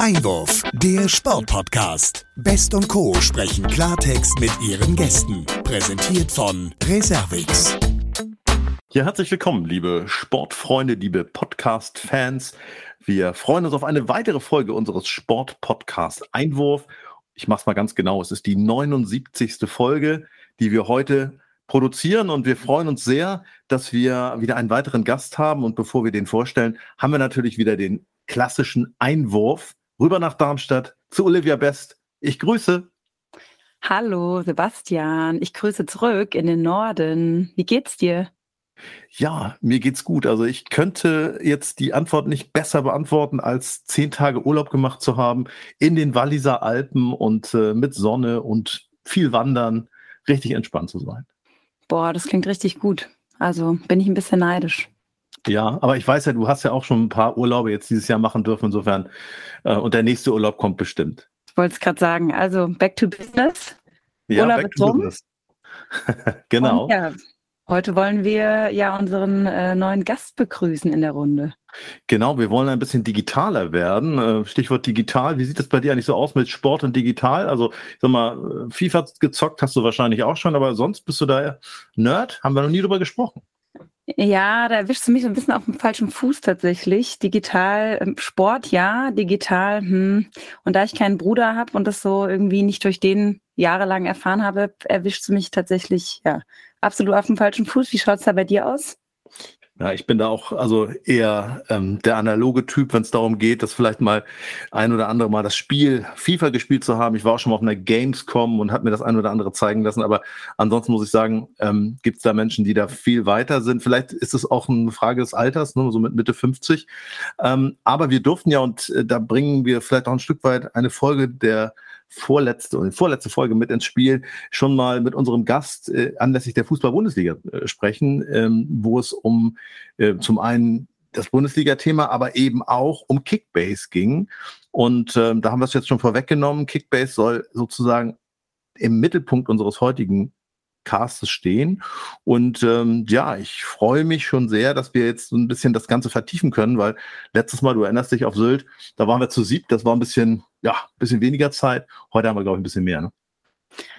Einwurf, der Sportpodcast. Best und Co. sprechen Klartext mit ihren Gästen. Präsentiert von Reservix. Ja, herzlich willkommen, liebe Sportfreunde, liebe Podcast-Fans. Wir freuen uns auf eine weitere Folge unseres Sport-Podcast Einwurf. Ich mache es mal ganz genau. Es ist die 79. Folge, die wir heute produzieren und wir freuen uns sehr, dass wir wieder einen weiteren Gast haben. Und bevor wir den vorstellen, haben wir natürlich wieder den klassischen Einwurf rüber nach Darmstadt zu Olivia Best. Ich grüße. Hallo Sebastian, ich grüße zurück in den Norden. Wie geht's dir? Ja, mir geht's gut. Also ich könnte jetzt die Antwort nicht besser beantworten, als zehn Tage Urlaub gemacht zu haben in den Walliser Alpen und äh, mit Sonne und viel Wandern richtig entspannt zu sein. Boah, das klingt richtig gut. Also bin ich ein bisschen neidisch. Ja, aber ich weiß ja, du hast ja auch schon ein paar Urlaube jetzt dieses Jahr machen dürfen, insofern. Äh, und der nächste Urlaub kommt bestimmt. Ich wollte es gerade sagen. Also back to business. Ja, Urlaub back to business. genau. Und ja, heute wollen wir ja unseren äh, neuen Gast begrüßen in der Runde. Genau, wir wollen ein bisschen digitaler werden. Äh, Stichwort digital. Wie sieht das bei dir eigentlich so aus mit Sport und digital? Also, ich sag mal, äh, FIFA gezockt hast du wahrscheinlich auch schon, aber sonst bist du da Nerd? Haben wir noch nie drüber gesprochen. Ja, da erwischst du mich so ein bisschen auf dem falschen Fuß tatsächlich. Digital, ähm, Sport ja, digital, hm. Und da ich keinen Bruder habe und das so irgendwie nicht durch den jahrelang erfahren habe, erwischst du mich tatsächlich, ja, absolut auf dem falschen Fuß. Wie schaut's da bei dir aus? Ja, ich bin da auch also eher ähm, der analoge Typ, wenn es darum geht, dass vielleicht mal ein oder andere mal das Spiel FIFA gespielt zu haben. Ich war auch schon mal auf einer Gamescom und habe mir das ein oder andere zeigen lassen. Aber ansonsten muss ich sagen, ähm, gibt es da Menschen, die da viel weiter sind. Vielleicht ist es auch eine Frage des Alters, ne, so mit Mitte 50. Ähm, aber wir durften ja, und äh, da bringen wir vielleicht auch ein Stück weit eine Folge der vorletzte und vorletzte Folge mit ins Spiel schon mal mit unserem Gast äh, anlässlich der Fußball-Bundesliga äh, sprechen, ähm, wo es um äh, zum einen das Bundesliga-Thema, aber eben auch um Kickbase ging. Und ähm, da haben wir es jetzt schon vorweggenommen. Kickbase soll sozusagen im Mittelpunkt unseres heutigen Castes stehen. Und ähm, ja, ich freue mich schon sehr, dass wir jetzt so ein bisschen das Ganze vertiefen können, weil letztes Mal, du erinnerst dich auf Sylt, da waren wir zu sieb, das war ein bisschen, ja, ein bisschen weniger Zeit. Heute haben wir, glaube ich, ein bisschen mehr. Ne?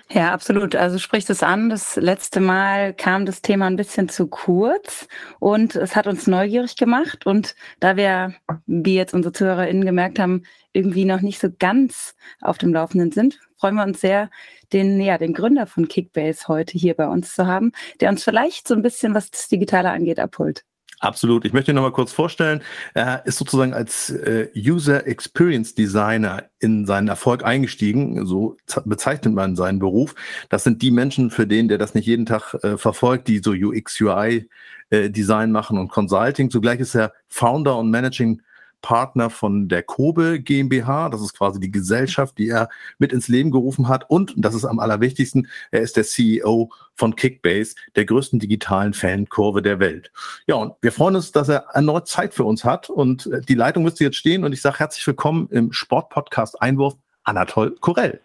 Ja, absolut. Also spricht es an. Das letzte Mal kam das Thema ein bisschen zu kurz und es hat uns neugierig gemacht. Und da wir, wie jetzt unsere ZuhörerInnen gemerkt haben, irgendwie noch nicht so ganz auf dem Laufenden sind, freuen wir uns sehr, den, ja, den Gründer von Kickbase heute hier bei uns zu haben, der uns vielleicht so ein bisschen, was das Digitale angeht, abholt. Absolut. Ich möchte ihn noch mal kurz vorstellen. Er ist sozusagen als äh, User Experience Designer in seinen Erfolg eingestiegen. So bezeichnet man seinen Beruf. Das sind die Menschen, für den der das nicht jeden Tag äh, verfolgt, die so UX, UI äh, Design machen und Consulting. Zugleich ist er Founder und Managing Partner von der Kobe GmbH. Das ist quasi die Gesellschaft, die er mit ins Leben gerufen hat. Und, das ist am allerwichtigsten, er ist der CEO von Kickbase, der größten digitalen Fankurve der Welt. Ja, und wir freuen uns, dass er erneut Zeit für uns hat. Und äh, die Leitung müsste jetzt stehen. Und ich sage herzlich willkommen im Sportpodcast Einwurf, Anatol Korell.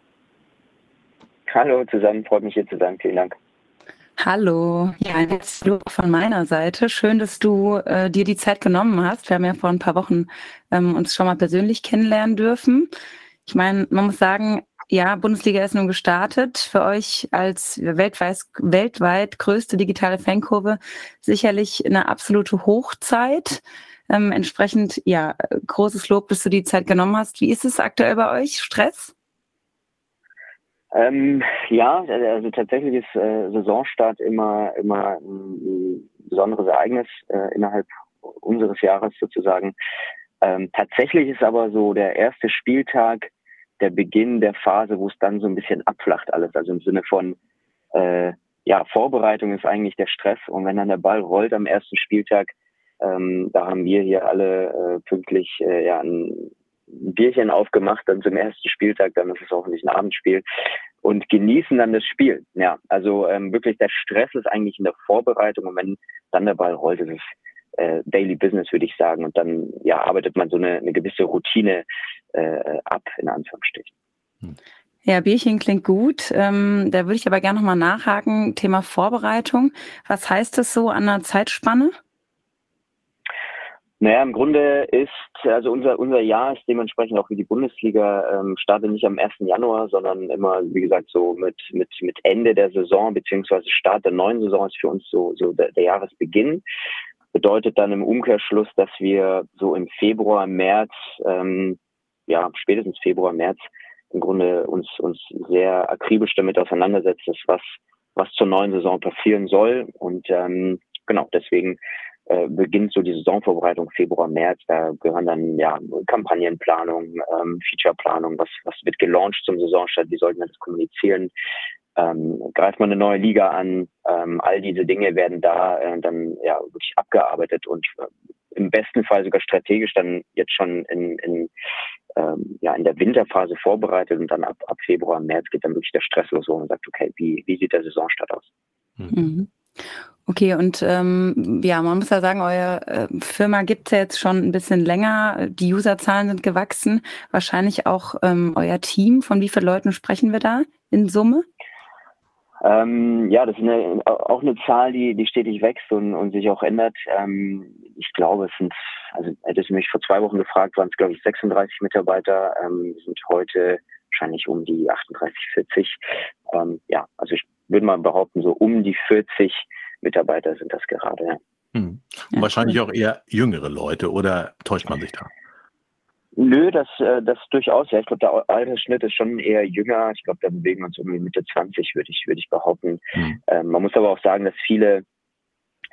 Hallo zusammen, freut mich hier zu sein. Vielen Dank. Hallo, ja, Lob von meiner Seite. Schön, dass du äh, dir die Zeit genommen hast. Wir haben ja vor ein paar Wochen ähm, uns schon mal persönlich kennenlernen dürfen. Ich meine, man muss sagen, ja, Bundesliga ist nun gestartet. Für euch als weltweit, weltweit größte digitale Fankurve sicherlich eine absolute Hochzeit. Ähm, entsprechend, ja, großes Lob, dass du die Zeit genommen hast. Wie ist es aktuell bei euch? Stress? Ähm, ja, also tatsächlich ist äh, Saisonstart immer immer ein besonderes Ereignis äh, innerhalb unseres Jahres sozusagen. Ähm, tatsächlich ist aber so der erste Spieltag der Beginn der Phase, wo es dann so ein bisschen abflacht alles. Also im Sinne von äh, ja Vorbereitung ist eigentlich der Stress und wenn dann der Ball rollt am ersten Spieltag, ähm, da haben wir hier alle äh, pünktlich äh, ja ein ein Bierchen aufgemacht dann zum ersten Spieltag, dann ist es hoffentlich ein Abendspiel und genießen dann das Spiel. Ja, also ähm, wirklich der Stress ist eigentlich in der Vorbereitung und wenn dann der Ball rollt, ist es äh, Daily Business, würde ich sagen. Und dann ja, arbeitet man so eine, eine gewisse Routine äh, ab, in Anführungsstrichen. Ja, Bierchen klingt gut. Ähm, da würde ich aber gerne nochmal nachhaken. Thema Vorbereitung. Was heißt das so an der Zeitspanne? Naja, im Grunde ist, also unser, unser Jahr ist dementsprechend auch wie die Bundesliga, ähm, startet nicht am 1. Januar, sondern immer, wie gesagt, so mit, mit, mit Ende der Saison, beziehungsweise Start der neuen Saison ist für uns so, so der, der Jahresbeginn. Bedeutet dann im Umkehrschluss, dass wir so im Februar, März, ähm, ja, spätestens Februar, März im Grunde uns, uns sehr akribisch damit auseinandersetzen, was, was zur neuen Saison passieren soll. Und ähm, genau, deswegen äh, beginnt so die Saisonvorbereitung Februar, März. Da gehören dann ja Kampagnenplanung, ähm, Featureplanung, was, was wird gelauncht zum Saisonstart, wie sollten wir das kommunizieren, ähm, greift man eine neue Liga an, ähm, all diese Dinge werden da äh, dann ja wirklich abgearbeitet und äh, im besten Fall sogar strategisch dann jetzt schon in, in, ähm, ja, in der Winterphase vorbereitet und dann ab, ab Februar, März geht dann wirklich der Stress los und sagt, okay, wie, wie sieht der Saisonstart aus? Mhm. Okay, und ähm, ja, man muss ja sagen, eure äh, Firma gibt's ja jetzt schon ein bisschen länger. Die Userzahlen sind gewachsen. Wahrscheinlich auch ähm, euer Team. Von wie vielen Leuten sprechen wir da in Summe? Ähm, ja, das ist eine, auch eine Zahl, die, die stetig wächst und, und sich auch ändert. Ähm, ich glaube, es sind, also hättest du mich vor zwei Wochen gefragt, waren es glaube ich 36 Mitarbeiter, ähm, sind heute wahrscheinlich um die 38, 40. Ähm, ja, also ich würde mal behaupten, so um die 40 Mitarbeiter sind das gerade. Ja. Hm. Und wahrscheinlich auch eher jüngere Leute oder täuscht man sich da? Nö, das, äh, das durchaus. Ja, ich glaube, der Altersschnitt ist schon eher jünger. Ich glaube, da bewegen wir uns irgendwie Mitte 20, würde ich, würde ich behaupten. Mhm. Ähm, man muss aber auch sagen, dass viele,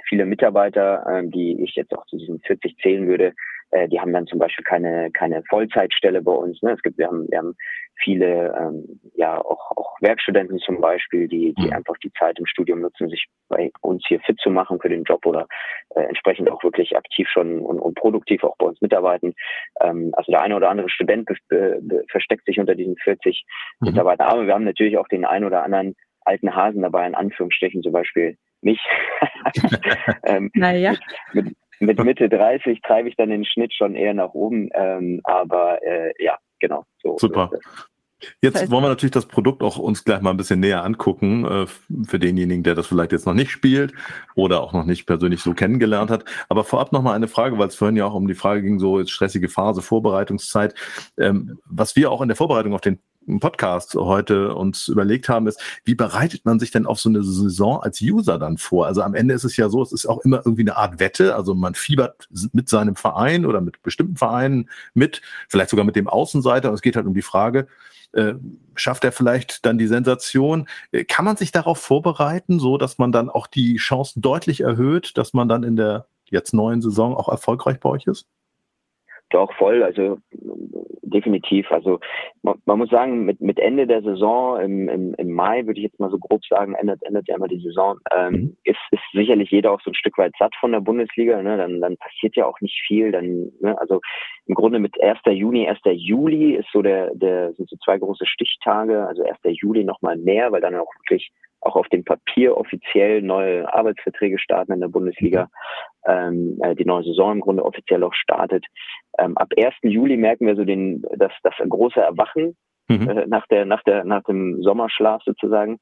viele Mitarbeiter, ähm, die ich jetzt auch zu diesen 40 zählen würde, äh, die haben dann zum Beispiel keine, keine Vollzeitstelle bei uns. Ne? Es gibt, wir haben, wir haben viele, ähm, ja, auch, auch Werkstudenten zum Beispiel, die, die mhm. einfach die Zeit im Studium nutzen, sich bei uns hier fit zu machen für den Job oder äh, entsprechend auch wirklich aktiv schon und, und produktiv auch bei uns mitarbeiten. Ähm, also der eine oder andere Student be, be, versteckt sich unter diesen 40 mhm. Mitarbeitern. Aber wir haben natürlich auch den einen oder anderen alten Hasen dabei, in Anführungsstrichen zum Beispiel mich. ähm, naja. Mit, mit, mit Mitte 30 treibe ich dann den Schnitt schon eher nach oben. Ähm, aber äh, ja, genau. So, Super. So Jetzt wollen wir natürlich das Produkt auch uns gleich mal ein bisschen näher angucken, äh, für denjenigen, der das vielleicht jetzt noch nicht spielt oder auch noch nicht persönlich so kennengelernt hat. Aber vorab noch mal eine Frage, weil es vorhin ja auch um die Frage ging, so jetzt stressige Phase, Vorbereitungszeit. Ähm, was wir auch in der Vorbereitung auf den Podcast heute uns überlegt haben, ist, wie bereitet man sich denn auf so eine Saison als User dann vor? Also am Ende ist es ja so, es ist auch immer irgendwie eine Art Wette. Also man fiebert mit seinem Verein oder mit bestimmten Vereinen mit, vielleicht sogar mit dem Außenseiter. Und es geht halt um die Frage, äh, schafft er vielleicht dann die Sensation? Äh, kann man sich darauf vorbereiten, so dass man dann auch die Chancen deutlich erhöht, dass man dann in der jetzt neuen Saison auch erfolgreich bei euch ist? Doch, voll, also definitiv. Also man, man, muss sagen, mit, mit Ende der Saison, im, im, im Mai würde ich jetzt mal so grob sagen, endet, endet ja immer die Saison, ähm, mhm. ist, ist sicherlich jeder auch so ein Stück weit satt von der Bundesliga. Ne? Dann, dann passiert ja auch nicht viel. Dann, ne? Also im Grunde mit 1. Juni, 1. Juli ist so der, der sind so zwei große Stichtage, also 1. Juli nochmal mehr, weil dann auch wirklich auch auf dem Papier offiziell neue Arbeitsverträge starten in der Bundesliga, ähm, äh, die neue Saison im Grunde offiziell auch startet. Ähm, ab 1. Juli merken wir so den, das, das große Erwachen mhm. äh, nach der, nach der, nach dem Sommerschlaf sozusagen.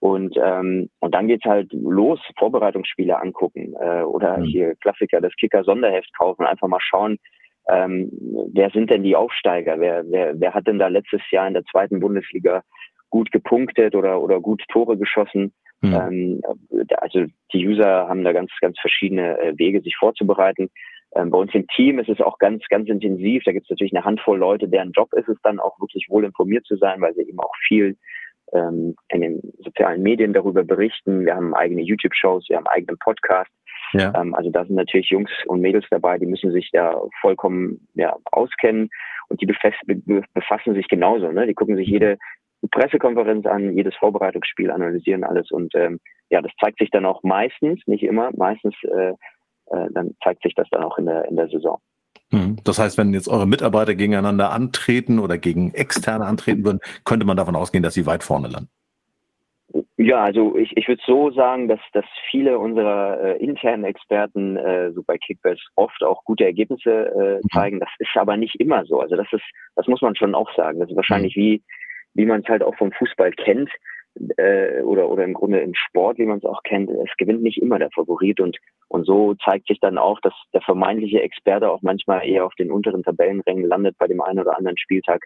Und, ähm, und dann geht's halt los, Vorbereitungsspiele angucken äh, oder mhm. hier Klassiker, das Kicker-Sonderheft kaufen, einfach mal schauen, ähm, wer sind denn die Aufsteiger, wer, wer, wer hat denn da letztes Jahr in der zweiten Bundesliga gut gepunktet oder, oder gut Tore geschossen. Mhm. Ähm, also die User haben da ganz, ganz verschiedene äh, Wege, sich vorzubereiten. Ähm, bei uns im Team ist es auch ganz, ganz intensiv. Da gibt es natürlich eine Handvoll Leute, deren Job ist es dann auch wirklich wohl informiert zu sein, weil sie eben auch viel ähm, in den sozialen Medien darüber berichten. Wir haben eigene YouTube-Shows, wir haben eigenen Podcast. Ja. Ähm, also da sind natürlich Jungs und Mädels dabei, die müssen sich da vollkommen ja, auskennen und die befassen sich genauso. Ne? Die gucken sich jede Pressekonferenz an, jedes Vorbereitungsspiel analysieren alles und ähm, ja, das zeigt sich dann auch meistens, nicht immer, meistens äh, äh, dann zeigt sich das dann auch in der in der Saison. Hm. Das heißt, wenn jetzt eure Mitarbeiter gegeneinander antreten oder gegen externe antreten würden, könnte man davon ausgehen, dass sie weit vorne landen. Ja, also ich, ich würde so sagen, dass, dass viele unserer äh, internen Experten äh, so bei Kickbase oft auch gute Ergebnisse äh, mhm. zeigen. Das ist aber nicht immer so. Also das ist, das muss man schon auch sagen. Das ist wahrscheinlich mhm. wie wie man es halt auch vom Fußball kennt. äh, oder, oder im Grunde im Sport, wie man es auch kennt, es gewinnt nicht immer der Favorit und, und so zeigt sich dann auch, dass der vermeintliche Experte auch manchmal eher auf den unteren Tabellenrängen landet bei dem einen oder anderen Spieltag.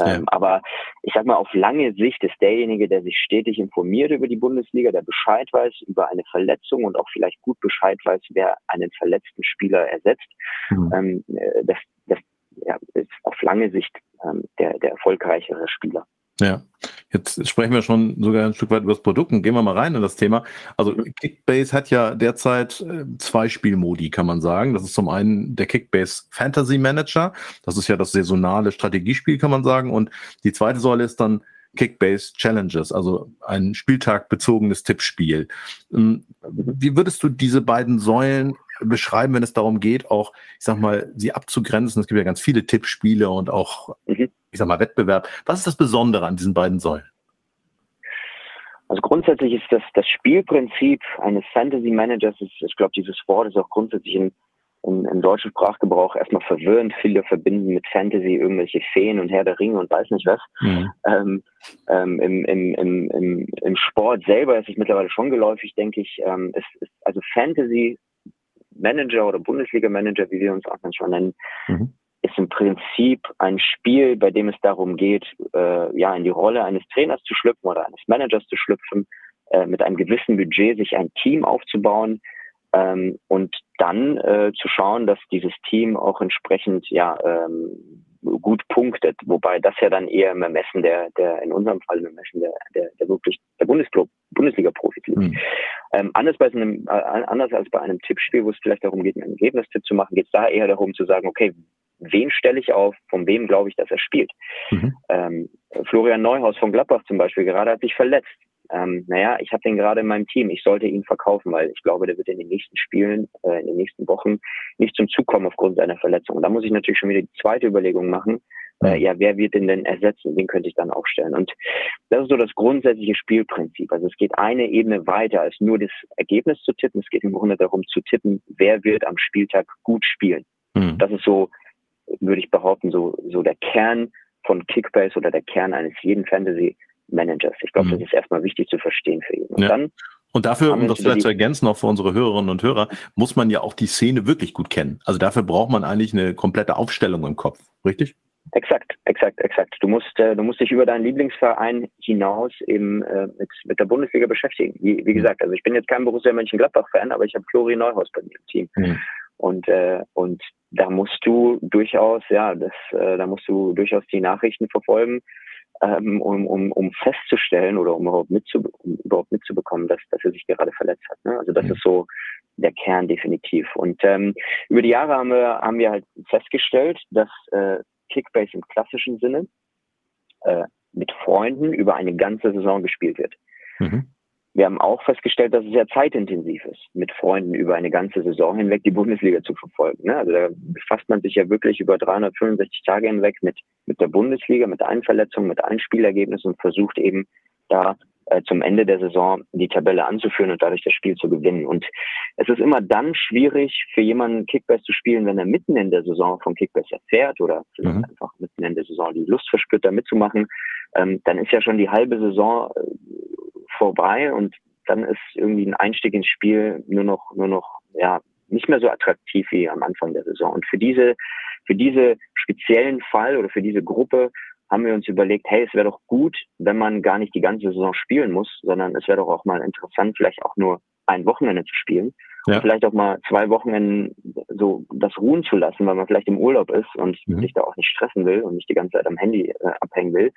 Ähm, ja. Aber ich sag mal, auf lange Sicht ist derjenige, der sich stetig informiert über die Bundesliga, der Bescheid weiß über eine Verletzung und auch vielleicht gut Bescheid weiß, wer einen verletzten Spieler ersetzt. Mhm. Ähm, äh, das, das ja, ist auf lange Sicht ähm, der, der erfolgreichere Spieler. Ja, jetzt sprechen wir schon sogar ein Stück weit über das Produkt und gehen wir mal rein in das Thema. Also Kickbase hat ja derzeit äh, zwei Spielmodi, kann man sagen. Das ist zum einen der Kickbase Fantasy Manager. Das ist ja das saisonale Strategiespiel, kann man sagen. Und die zweite Säule ist dann Kickbase Challenges, also ein spieltagbezogenes Tippspiel. Ähm, wie würdest du diese beiden Säulen beschreiben, wenn es darum geht, auch, ich sag mal, sie abzugrenzen? Es gibt ja ganz viele Tippspiele und auch mhm ich sag mal, Wettbewerb. Was ist das Besondere an diesen beiden Säulen? Also grundsätzlich ist das, das Spielprinzip eines Fantasy Managers, ist, ich glaube, dieses Wort ist auch grundsätzlich in, in, im deutschen Sprachgebrauch erstmal verwirrend. Viele verbinden mit Fantasy irgendwelche Feen und Herr der Ringe und weiß nicht was. Mhm. Ähm, ähm, im, im, im, im, Im Sport selber ist es mittlerweile schon geläufig, denke ich. Ähm, es ist also Fantasy Manager oder Bundesliga Manager, wie wir uns auch manchmal nennen, mhm ist im Prinzip ein Spiel, bei dem es darum geht, äh, ja, in die Rolle eines Trainers zu schlüpfen oder eines Managers zu schlüpfen, äh, mit einem gewissen Budget sich ein Team aufzubauen ähm, und dann äh, zu schauen, dass dieses Team auch entsprechend ja ähm, gut punktet, wobei das ja dann eher im Ermessen der, der in unserem Fall im Ermessen der, der, der wirklich der Bundesliga-Profis liegt. Mhm. Ähm, anders, bei einem, äh, anders als bei einem Tippspiel, wo es vielleicht darum geht, einen Ergebnistipp zu machen, geht es da eher darum zu sagen, okay, wen stelle ich auf, von wem glaube ich, dass er spielt. Mhm. Ähm, Florian Neuhaus von Gladbach zum Beispiel gerade hat sich verletzt. Ähm, naja, ich habe den gerade in meinem Team. Ich sollte ihn verkaufen, weil ich glaube, der wird in den nächsten Spielen, äh, in den nächsten Wochen nicht zum Zug kommen aufgrund seiner Verletzung. Und da muss ich natürlich schon wieder die zweite Überlegung machen. Äh, mhm. ja, wer wird den denn ersetzen? Den könnte ich dann aufstellen. Und das ist so das grundsätzliche Spielprinzip. Also es geht eine Ebene weiter als nur das Ergebnis zu tippen. Es geht im Grunde darum zu tippen, wer wird am Spieltag gut spielen. Mhm. Das ist so würde ich behaupten, so, so der Kern von Kickbase oder der Kern eines jeden Fantasy Managers. Ich glaube, mhm. das ist erstmal wichtig zu verstehen für ihn. Und ja. dann und dafür, um das vielleicht zu ergänzen, auch für unsere Hörerinnen und Hörer, muss man ja auch die Szene wirklich gut kennen. Also dafür braucht man eigentlich eine komplette Aufstellung im Kopf, richtig? Exakt, exakt, exakt. Du musst, äh, du musst dich über deinen Lieblingsverein hinaus eben äh, mit, mit der Bundesliga beschäftigen. Wie, wie mhm. gesagt, also ich bin jetzt kein Borussia Mönchengladbach-Fan, aber ich habe Flori Neuhaus bei mir im Team. Mhm. Und, äh, und da musst du durchaus, ja, das, äh, da musst du durchaus die Nachrichten verfolgen, ähm, um, um, um festzustellen oder um überhaupt, mitzu, um überhaupt mitzubekommen, dass, dass er sich gerade verletzt hat. Ne? Also das mhm. ist so der Kern definitiv. Und ähm, über die Jahre haben wir, haben wir halt festgestellt, dass äh, Kickbase im klassischen Sinne äh, mit Freunden über eine ganze Saison gespielt wird. Mhm. Wir haben auch festgestellt, dass es sehr zeitintensiv ist, mit Freunden über eine ganze Saison hinweg die Bundesliga zu verfolgen. Ne? Also da befasst man sich ja wirklich über 365 Tage hinweg mit, mit der Bundesliga, mit allen Verletzungen, mit allen Spielergebnissen und versucht eben da äh, zum Ende der Saison die Tabelle anzuführen und dadurch das Spiel zu gewinnen. Und es ist immer dann schwierig für jemanden Kickbase zu spielen, wenn er mitten in der Saison von Kickbase erfährt oder mhm. einfach mitten in der Saison die Lust verspürt, da mitzumachen. Ähm, dann ist ja schon die halbe Saison äh, vorbei und dann ist irgendwie ein Einstieg ins Spiel nur noch, nur noch, ja, nicht mehr so attraktiv wie am Anfang der Saison. Und für diese, für diese speziellen Fall oder für diese Gruppe haben wir uns überlegt, hey, es wäre doch gut, wenn man gar nicht die ganze Saison spielen muss, sondern es wäre doch auch mal interessant, vielleicht auch nur ein Wochenende zu spielen. Ja. Und vielleicht auch mal zwei Wochenenden so das ruhen zu lassen, weil man vielleicht im Urlaub ist und mhm. sich da auch nicht stressen will und nicht die ganze Zeit am Handy äh, abhängen will.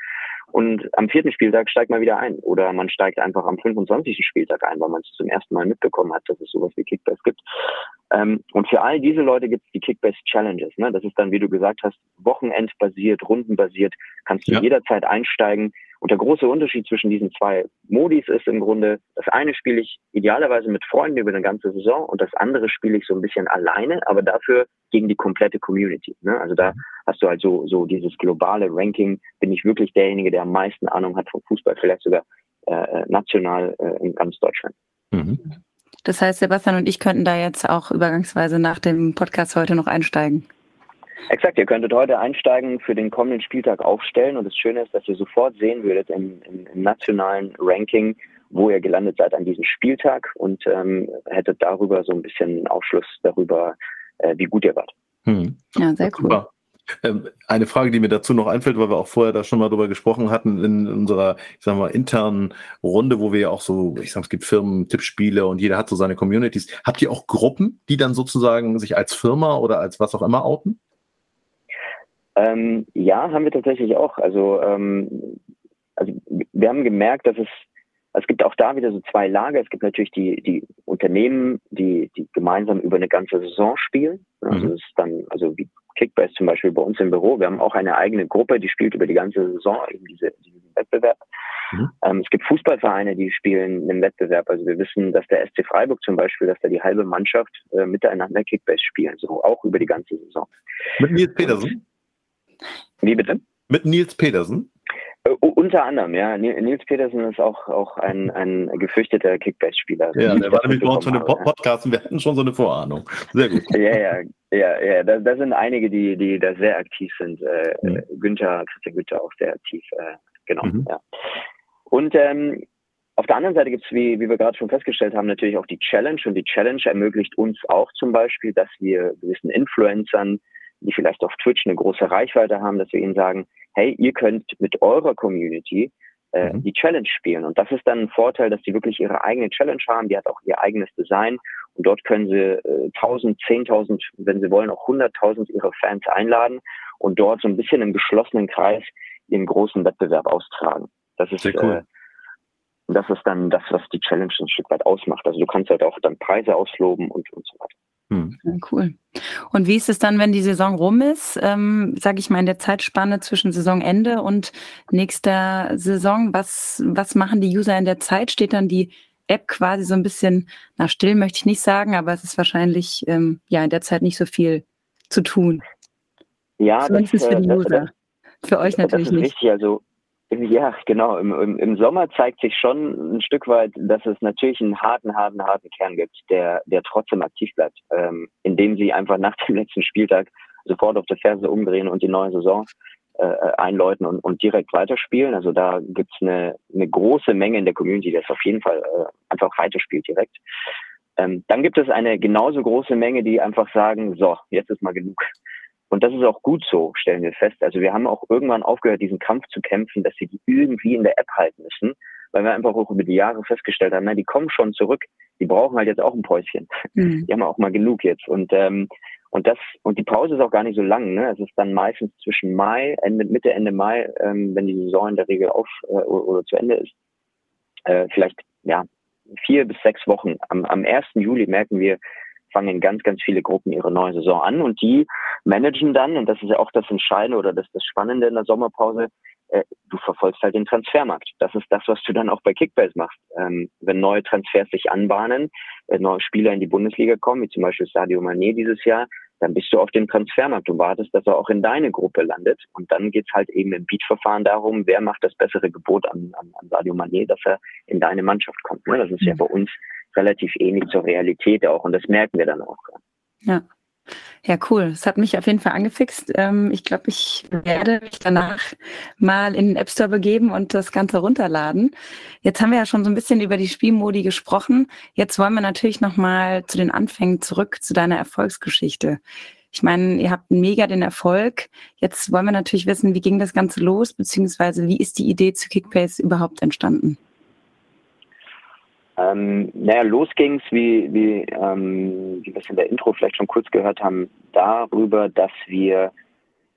Und am vierten Spieltag steigt man wieder ein. Oder man steigt einfach am 25. Spieltag ein, weil man es zum ersten Mal mitbekommen hat, dass es sowas wie Kickbase gibt. Ähm, und für all diese Leute gibt es die Kickbase Challenges. Ne? Das ist dann, wie du gesagt hast, wochenendbasiert, rundenbasiert, kannst du ja. jederzeit einsteigen. Und der große Unterschied zwischen diesen zwei Modis ist im Grunde, das eine spiele ich idealerweise mit Freunden über eine ganze Saison und das andere spiele ich so ein bisschen alleine, aber dafür gegen die komplette Community. Ne? Also da hast du halt so, so dieses globale Ranking, bin ich wirklich derjenige, der am meisten Ahnung hat vom Fußball, vielleicht sogar äh, national äh, in ganz Deutschland. Mhm. Das heißt, Sebastian und ich könnten da jetzt auch übergangsweise nach dem Podcast heute noch einsteigen. Exakt, ihr könntet heute einsteigen, für den kommenden Spieltag aufstellen und das Schöne ist, dass ihr sofort sehen würdet im, im, im nationalen Ranking, wo ihr gelandet seid an diesem Spieltag und ähm, hättet darüber so ein bisschen Aufschluss darüber, äh, wie gut ihr wart. Hm. Ja, sehr cool. Super. Ähm, eine Frage, die mir dazu noch einfällt, weil wir auch vorher da schon mal drüber gesprochen hatten in unserer, ich sag mal, internen Runde, wo wir ja auch so, ich sag, es gibt Firmen, Tippspiele und jeder hat so seine Communities. Habt ihr auch Gruppen, die dann sozusagen sich als Firma oder als was auch immer outen? Ähm, ja, haben wir tatsächlich auch. Also, ähm, also wir haben gemerkt, dass es es gibt auch da wieder so zwei Lager. Es gibt natürlich die, die Unternehmen, die, die gemeinsam über eine ganze Saison spielen. Also mhm. das ist dann, also wie Kickbase zum Beispiel bei uns im Büro. Wir haben auch eine eigene Gruppe, die spielt über die ganze Saison eben diese, diesen Wettbewerb. Mhm. Ähm, es gibt Fußballvereine, die spielen einen Wettbewerb. Also wir wissen, dass der SC Freiburg zum Beispiel, dass da die halbe Mannschaft äh, miteinander Kickbase spielen, so auch über die ganze Saison. Mit Nils Petersen? Wie bitte? Mit Nils Petersen? Uh, unter anderem, ja. Nils Petersen ist auch, auch ein, ein gefürchteter Kickbase-Spieler. Ja, der war nämlich bei uns schon im Podcast und wir hatten schon so eine Vorahnung. Sehr gut. Ja, ja, ja, ja. Da, da sind einige, die, die da sehr aktiv sind. Äh, mhm. Günther, Christian Günther auch sehr aktiv. Äh, genau, mhm. ja. Und ähm, auf der anderen Seite gibt es, wie, wie wir gerade schon festgestellt haben, natürlich auch die Challenge. Und die Challenge ermöglicht uns auch zum Beispiel, dass wir gewissen Influencern, die vielleicht auf Twitch eine große Reichweite haben, dass wir ihnen sagen, hey, ihr könnt mit eurer Community äh, mhm. die Challenge spielen. Und das ist dann ein Vorteil, dass die wirklich ihre eigene Challenge haben. Die hat auch ihr eigenes Design. Und dort können sie äh, 1000, 10.000, wenn sie wollen, auch 100.000 ihrer Fans einladen und dort so ein bisschen im geschlossenen Kreis ihren großen Wettbewerb austragen. Das ist Sehr cool. Äh, das ist dann das, was die Challenge ein Stück weit ausmacht. Also du kannst halt auch dann Preise ausloben und, und so weiter. Hm. Cool. Und wie ist es dann, wenn die Saison rum ist? Ähm, Sage ich mal in der Zeitspanne zwischen Saisonende und nächster Saison. Was, was machen die User in der Zeit? Steht dann die App quasi so ein bisschen, na still möchte ich nicht sagen, aber es ist wahrscheinlich ähm, ja in der Zeit nicht so viel zu tun. Ja, Zumindest das, für die das, User. Das, für euch natürlich das ist nicht. Richtig. Also ja, genau. Im, im, Im Sommer zeigt sich schon ein Stück weit, dass es natürlich einen harten, harten, harten Kern gibt, der, der trotzdem aktiv bleibt, ähm, indem sie einfach nach dem letzten Spieltag sofort auf der Ferse umdrehen und die neue Saison äh, einläuten und, und direkt weiterspielen. Also da gibt's eine, eine große Menge in der Community, die das auf jeden Fall äh, einfach weiterspielt direkt. Ähm, dann gibt es eine genauso große Menge, die einfach sagen, so, jetzt ist mal genug. Und das ist auch gut so, stellen wir fest. Also wir haben auch irgendwann aufgehört, diesen Kampf zu kämpfen, dass wir die irgendwie in der App halten müssen, weil wir einfach auch über die Jahre festgestellt haben, na, die kommen schon zurück, die brauchen halt jetzt auch ein Päuschen. Mhm. Die haben auch mal genug jetzt. Und ähm, und das und die Pause ist auch gar nicht so lang. Ne? Es ist dann meistens zwischen Mai, Ende, Mitte, Ende Mai, ähm, wenn die Saison in der Regel auf äh, oder, oder zu Ende ist. Äh, vielleicht ja vier bis sechs Wochen. Am, am 1. Juli merken wir, fangen ganz, ganz viele Gruppen ihre neue Saison an und die managen dann, und das ist ja auch das Entscheidende oder das, das Spannende in der Sommerpause, äh, du verfolgst halt den Transfermarkt. Das ist das, was du dann auch bei Kickbase machst. Ähm, wenn neue Transfers sich anbahnen, äh, neue Spieler in die Bundesliga kommen, wie zum Beispiel Sadio Mané dieses Jahr, dann bist du auf dem Transfermarkt und wartest, dass er auch in deine Gruppe landet. Und dann geht's halt eben im Beat-Verfahren darum, wer macht das bessere Gebot an, an, an Sadio Mané, dass er in deine Mannschaft kommt. Ne? Das ist ja mhm. bei uns relativ ähnlich zur Realität auch und das merken wir dann auch. Ja. Ja, cool. Es hat mich auf jeden Fall angefixt. Ähm, ich glaube, ich werde mich danach mal in den App Store begeben und das Ganze runterladen. Jetzt haben wir ja schon so ein bisschen über die Spielmodi gesprochen. Jetzt wollen wir natürlich noch mal zu den Anfängen zurück, zu deiner Erfolgsgeschichte. Ich meine, ihr habt mega den Erfolg. Jetzt wollen wir natürlich wissen, wie ging das Ganze los, beziehungsweise wie ist die Idee zu Kickbase überhaupt entstanden? Ähm, naja, los ging's, wie, wie, ähm, wie wir es in der Intro vielleicht schon kurz gehört haben, darüber, dass wir,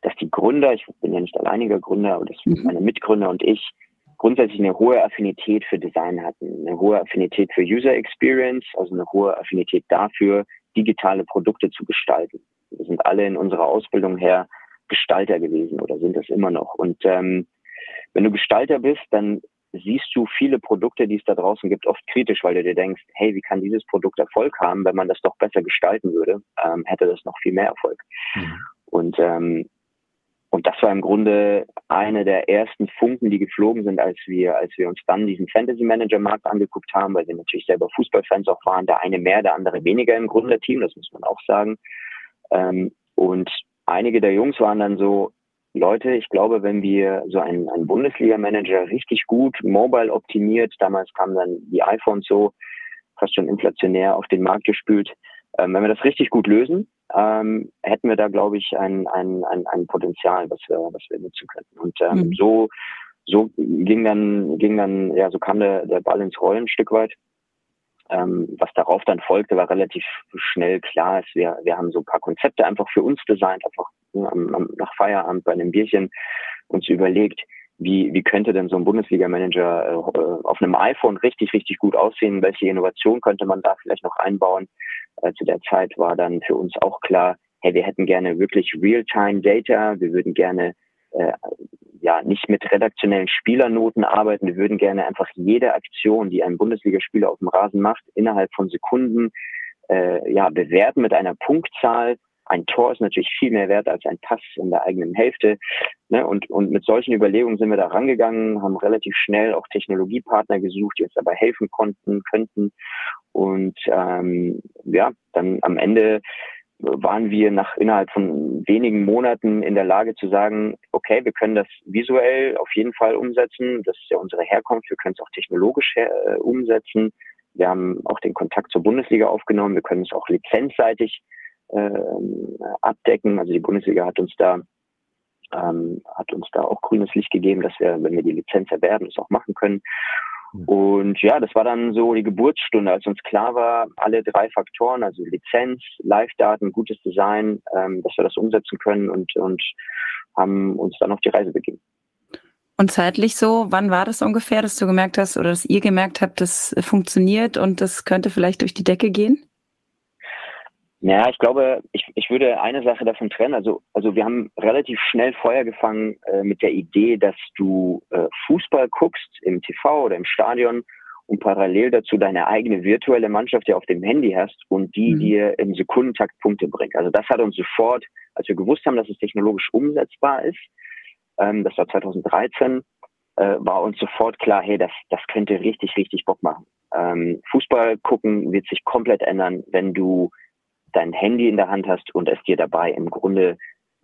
dass die Gründer, ich bin ja nicht alleiniger Gründer, aber das mhm. meine Mitgründer und ich, grundsätzlich eine hohe Affinität für Design hatten, eine hohe Affinität für User Experience, also eine hohe Affinität dafür, digitale Produkte zu gestalten. Wir sind alle in unserer Ausbildung her Gestalter gewesen oder sind das immer noch. Und ähm, wenn du Gestalter bist, dann siehst du viele Produkte, die es da draußen gibt, oft kritisch, weil du dir denkst, hey, wie kann dieses Produkt Erfolg haben, wenn man das doch besser gestalten würde, ähm, hätte das noch viel mehr Erfolg. Mhm. Und ähm, und das war im Grunde eine der ersten Funken, die geflogen sind, als wir, als wir uns dann diesen Fantasy Manager Markt angeguckt haben, weil wir natürlich selber Fußballfans auch waren, der eine mehr, der andere weniger im Gründerteam, das muss man auch sagen. Ähm, und einige der Jungs waren dann so, Leute, ich glaube, wenn wir so einen, einen Bundesliga-Manager richtig gut mobile optimiert, damals kamen dann die iPhones so fast schon inflationär auf den Markt gespült, ähm, wenn wir das richtig gut lösen, ähm, hätten wir da, glaube ich, ein, ein, ein, ein Potenzial, was wir, was wir nutzen könnten. Und ähm, mhm. so, so ging dann, ging dann, ja, so kam der, der Ball ins Rollen ein Stück weit. Ähm, was darauf dann folgte, war relativ schnell klar. Ist, wir, wir haben so ein paar Konzepte einfach für uns designt, einfach am, am, nach Feierabend bei einem Bierchen uns überlegt, wie, wie könnte denn so ein Bundesliga-Manager äh, auf einem iPhone richtig, richtig gut aussehen? Welche Innovation könnte man da vielleicht noch einbauen? Äh, zu der Zeit war dann für uns auch klar, hey, wir hätten gerne wirklich Real-Time-Data, wir würden gerne äh, ja nicht mit redaktionellen Spielernoten arbeiten, wir würden gerne einfach jede Aktion, die ein Bundesligaspieler auf dem Rasen macht, innerhalb von Sekunden äh, ja bewerten mit einer Punktzahl ein Tor ist natürlich viel mehr wert als ein Pass in der eigenen Hälfte. Ne? Und, und mit solchen Überlegungen sind wir da rangegangen, haben relativ schnell auch Technologiepartner gesucht, die uns dabei helfen konnten, könnten. Und ähm, ja, dann am Ende waren wir nach innerhalb von wenigen Monaten in der Lage zu sagen, okay, wir können das visuell auf jeden Fall umsetzen. Das ist ja unsere Herkunft. Wir können es auch technologisch äh, umsetzen. Wir haben auch den Kontakt zur Bundesliga aufgenommen. Wir können es auch lizenzseitig abdecken. Also die Bundesliga hat uns da ähm, hat uns da auch grünes Licht gegeben, dass wir, wenn wir die Lizenz erwerben, es auch machen können. Hm. Und ja, das war dann so die Geburtsstunde, als uns klar war, alle drei Faktoren, also Lizenz, Live-Daten, gutes Design, ähm, dass wir das umsetzen können und, und haben uns dann auf die Reise begeben. Und zeitlich so, wann war das ungefähr, dass du gemerkt hast oder dass ihr gemerkt habt, das funktioniert und das könnte vielleicht durch die Decke gehen? Ja, ich glaube, ich, ich würde eine Sache davon trennen. Also, also wir haben relativ schnell Feuer gefangen äh, mit der Idee, dass du äh, Fußball guckst im TV oder im Stadion und parallel dazu deine eigene virtuelle Mannschaft ja auf dem Handy hast und die mhm. dir im Sekundentakt Punkte bringt. Also das hat uns sofort, als wir gewusst haben, dass es technologisch umsetzbar ist, ähm, das war 2013, äh, war uns sofort klar, hey, das, das könnte richtig, richtig Bock machen. Ähm, Fußball gucken wird sich komplett ändern, wenn du dein Handy in der Hand hast und es dir dabei im Grunde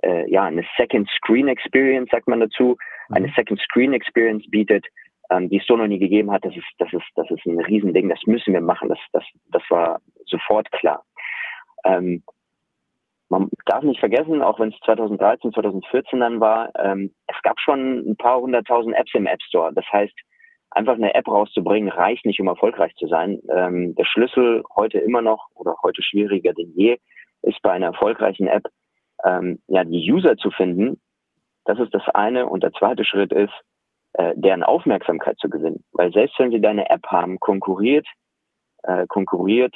äh, ja eine Second Screen Experience, sagt man dazu, eine mhm. Second Screen Experience bietet, ähm, die es so noch nie gegeben hat. Das ist, das ist, das ist ein Riesending. Das müssen wir machen. Das, das, das war sofort klar. Ähm, man darf nicht vergessen, auch wenn es 2013, 2014 dann war, ähm, es gab schon ein paar hunderttausend Apps im App Store. Das heißt, einfach eine App rauszubringen, reicht nicht, um erfolgreich zu sein. Ähm, der Schlüssel heute immer noch oder heute schwieriger denn je ist bei einer erfolgreichen App, ähm, ja, die User zu finden. Das ist das eine. Und der zweite Schritt ist, äh, deren Aufmerksamkeit zu gewinnen. Weil selbst wenn sie deine App haben, konkurriert, äh, konkurriert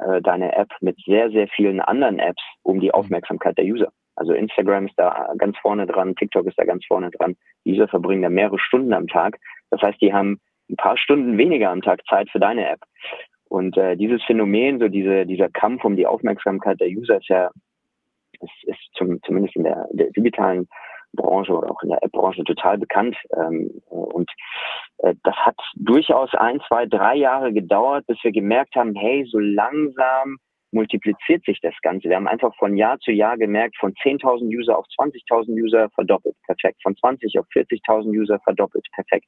äh, deine App mit sehr, sehr vielen anderen Apps um die Aufmerksamkeit der User. Also Instagram ist da ganz vorne dran, TikTok ist da ganz vorne dran. User verbringen da mehrere Stunden am Tag. Das heißt, die haben ein paar Stunden weniger am Tag Zeit für deine App. Und äh, dieses Phänomen, so diese, dieser Kampf um die Aufmerksamkeit der User ist ja, ist, ist zum, zumindest in der, der digitalen Branche oder auch in der App-Branche total bekannt. Ähm, und äh, das hat durchaus ein, zwei, drei Jahre gedauert, bis wir gemerkt haben, hey, so langsam multipliziert sich das Ganze. Wir haben einfach von Jahr zu Jahr gemerkt, von 10.000 User auf 20.000 User verdoppelt, perfekt. Von 20 auf 40.000 User verdoppelt, perfekt.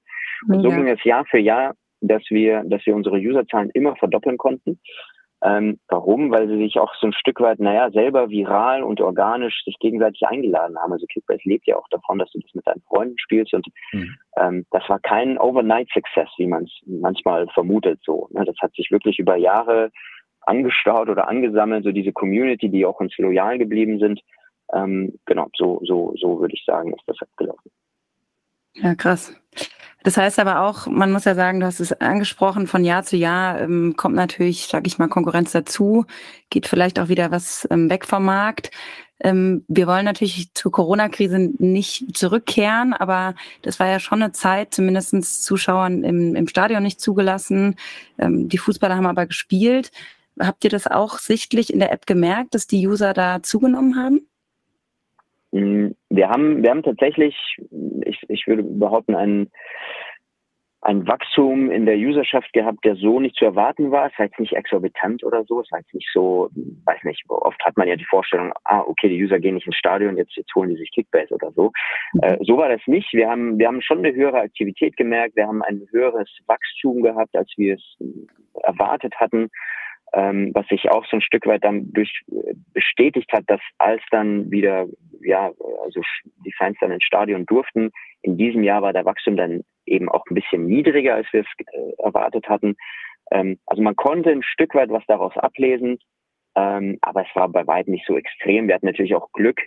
Und so ging es Jahr für Jahr, dass wir, dass wir unsere Userzahlen immer verdoppeln konnten. Ähm, warum? Weil sie sich auch so ein Stück weit, naja, selber viral und organisch sich gegenseitig eingeladen haben. Also Kickbase lebt ja auch davon, dass du das mit deinen Freunden spielst und mhm. ähm, das war kein Overnight-Success, wie man es manchmal vermutet so. Ne? Das hat sich wirklich über Jahre angestaut oder angesammelt, so diese Community, die auch uns loyal geblieben sind. Ähm, genau, so, so, so würde ich sagen, ist das abgelaufen. Ja, krass. Das heißt aber auch, man muss ja sagen, du hast es angesprochen, von Jahr zu Jahr ähm, kommt natürlich, sage ich mal, Konkurrenz dazu, geht vielleicht auch wieder was ähm, weg vom Markt. Ähm, wir wollen natürlich zur Corona-Krise nicht zurückkehren, aber das war ja schon eine Zeit, zumindest Zuschauern im, im Stadion nicht zugelassen. Ähm, die Fußballer haben aber gespielt. Habt ihr das auch sichtlich in der App gemerkt, dass die User da zugenommen haben? Mm, wir haben, wir haben tatsächlich, ich, ich würde behaupten, einen, ein Wachstum in der Userschaft gehabt, der so nicht zu erwarten war. Es war jetzt nicht exorbitant oder so. Es war jetzt nicht so, weiß nicht, oft hat man ja die Vorstellung, ah, okay, die User gehen nicht ins Stadion, jetzt, jetzt holen die sich Kickbase oder so. Mhm. Äh, so war das nicht. Wir haben, wir haben schon eine höhere Aktivität gemerkt. Wir haben ein höheres Wachstum gehabt, als wir es erwartet hatten ähm, was sich auch so ein Stück weit dann durch äh, bestätigt hat, dass als dann wieder, ja, also die Fans dann ins Stadion durften, in diesem Jahr war der Wachstum dann eben auch ein bisschen niedriger, als wir es äh, erwartet hatten. Ähm, also man konnte ein Stück weit was daraus ablesen, ähm, aber es war bei weitem nicht so extrem. Wir hatten natürlich auch Glück,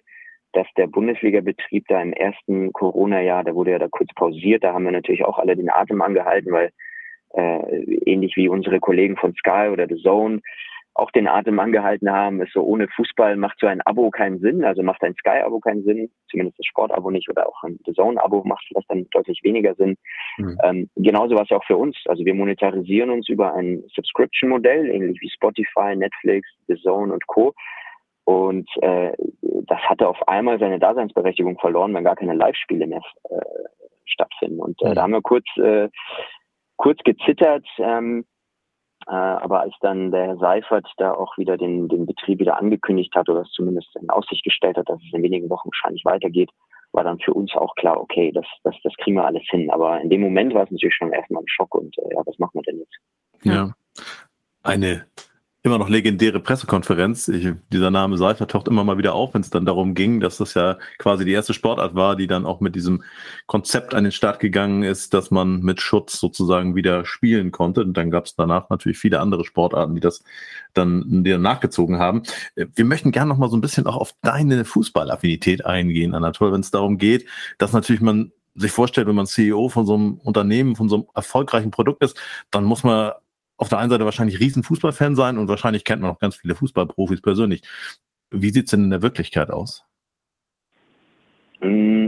dass der Bundesliga-Betrieb da im ersten Corona-Jahr, da wurde ja da kurz pausiert, da haben wir natürlich auch alle den Atem angehalten, weil äh, ähnlich wie unsere Kollegen von Sky oder The Zone auch den Atem angehalten haben, ist so ohne Fußball macht so ein Abo keinen Sinn, also macht ein Sky-Abo keinen Sinn, zumindest das Sport-Abo nicht oder auch ein The Zone-Abo macht vielleicht dann deutlich weniger Sinn. Mhm. Ähm, genauso war es ja auch für uns. Also wir monetarisieren uns über ein Subscription-Modell, ähnlich wie Spotify, Netflix, The Zone und Co. Und äh, das hatte auf einmal seine Daseinsberechtigung verloren, wenn gar keine Live-Spiele mehr äh, stattfinden. Und äh, mhm. da haben wir kurz äh, kurz gezittert, ähm, äh, aber als dann der Herr Seifert da auch wieder den, den Betrieb wieder angekündigt hat oder es zumindest in Aussicht gestellt hat, dass es in wenigen Wochen wahrscheinlich weitergeht, war dann für uns auch klar, okay, das, das, das kriegen wir alles hin. Aber in dem Moment war es natürlich schon erstmal ein Schock und äh, ja, was machen wir denn jetzt? Ja. Eine immer noch legendäre Pressekonferenz. Ich, dieser Name Seifer taucht immer mal wieder auf, wenn es dann darum ging, dass das ja quasi die erste Sportart war, die dann auch mit diesem Konzept an den Start gegangen ist, dass man mit Schutz sozusagen wieder spielen konnte. Und dann gab es danach natürlich viele andere Sportarten, die das dann, die nachgezogen haben. Wir möchten gerne noch mal so ein bisschen auch auf deine Fußballaffinität eingehen, Anatol, wenn es darum geht, dass natürlich man sich vorstellt, wenn man CEO von so einem Unternehmen, von so einem erfolgreichen Produkt ist, dann muss man auf der einen Seite wahrscheinlich riesen Fußballfan sein und wahrscheinlich kennt man auch ganz viele Fußballprofis persönlich. Wie sieht es denn in der Wirklichkeit aus? Mm,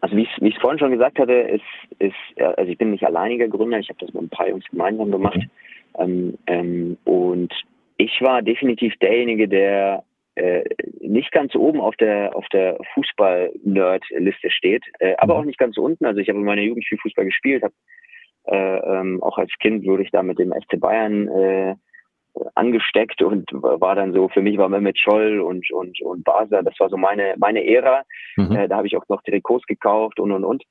also wie ich es vorhin schon gesagt hatte, ist, ist, also ich bin nicht alleiniger Gründer, ich habe das mit ein paar Jungs gemeinsam gemacht. Mhm. Ähm, ähm, und ich war definitiv derjenige, der äh, nicht ganz oben auf der auf der Fußball-Nerd-Liste steht, äh, aber mhm. auch nicht ganz unten. Also ich habe in meiner Jugend viel Fußball gespielt, habe ähm, auch als Kind wurde ich da mit dem FC Bayern äh, angesteckt und war dann so, für mich war Mehmet Scholl und, und, und Basler, das war so meine, meine Ära. Mhm. Äh, da habe ich auch noch Trikots gekauft und, und, und.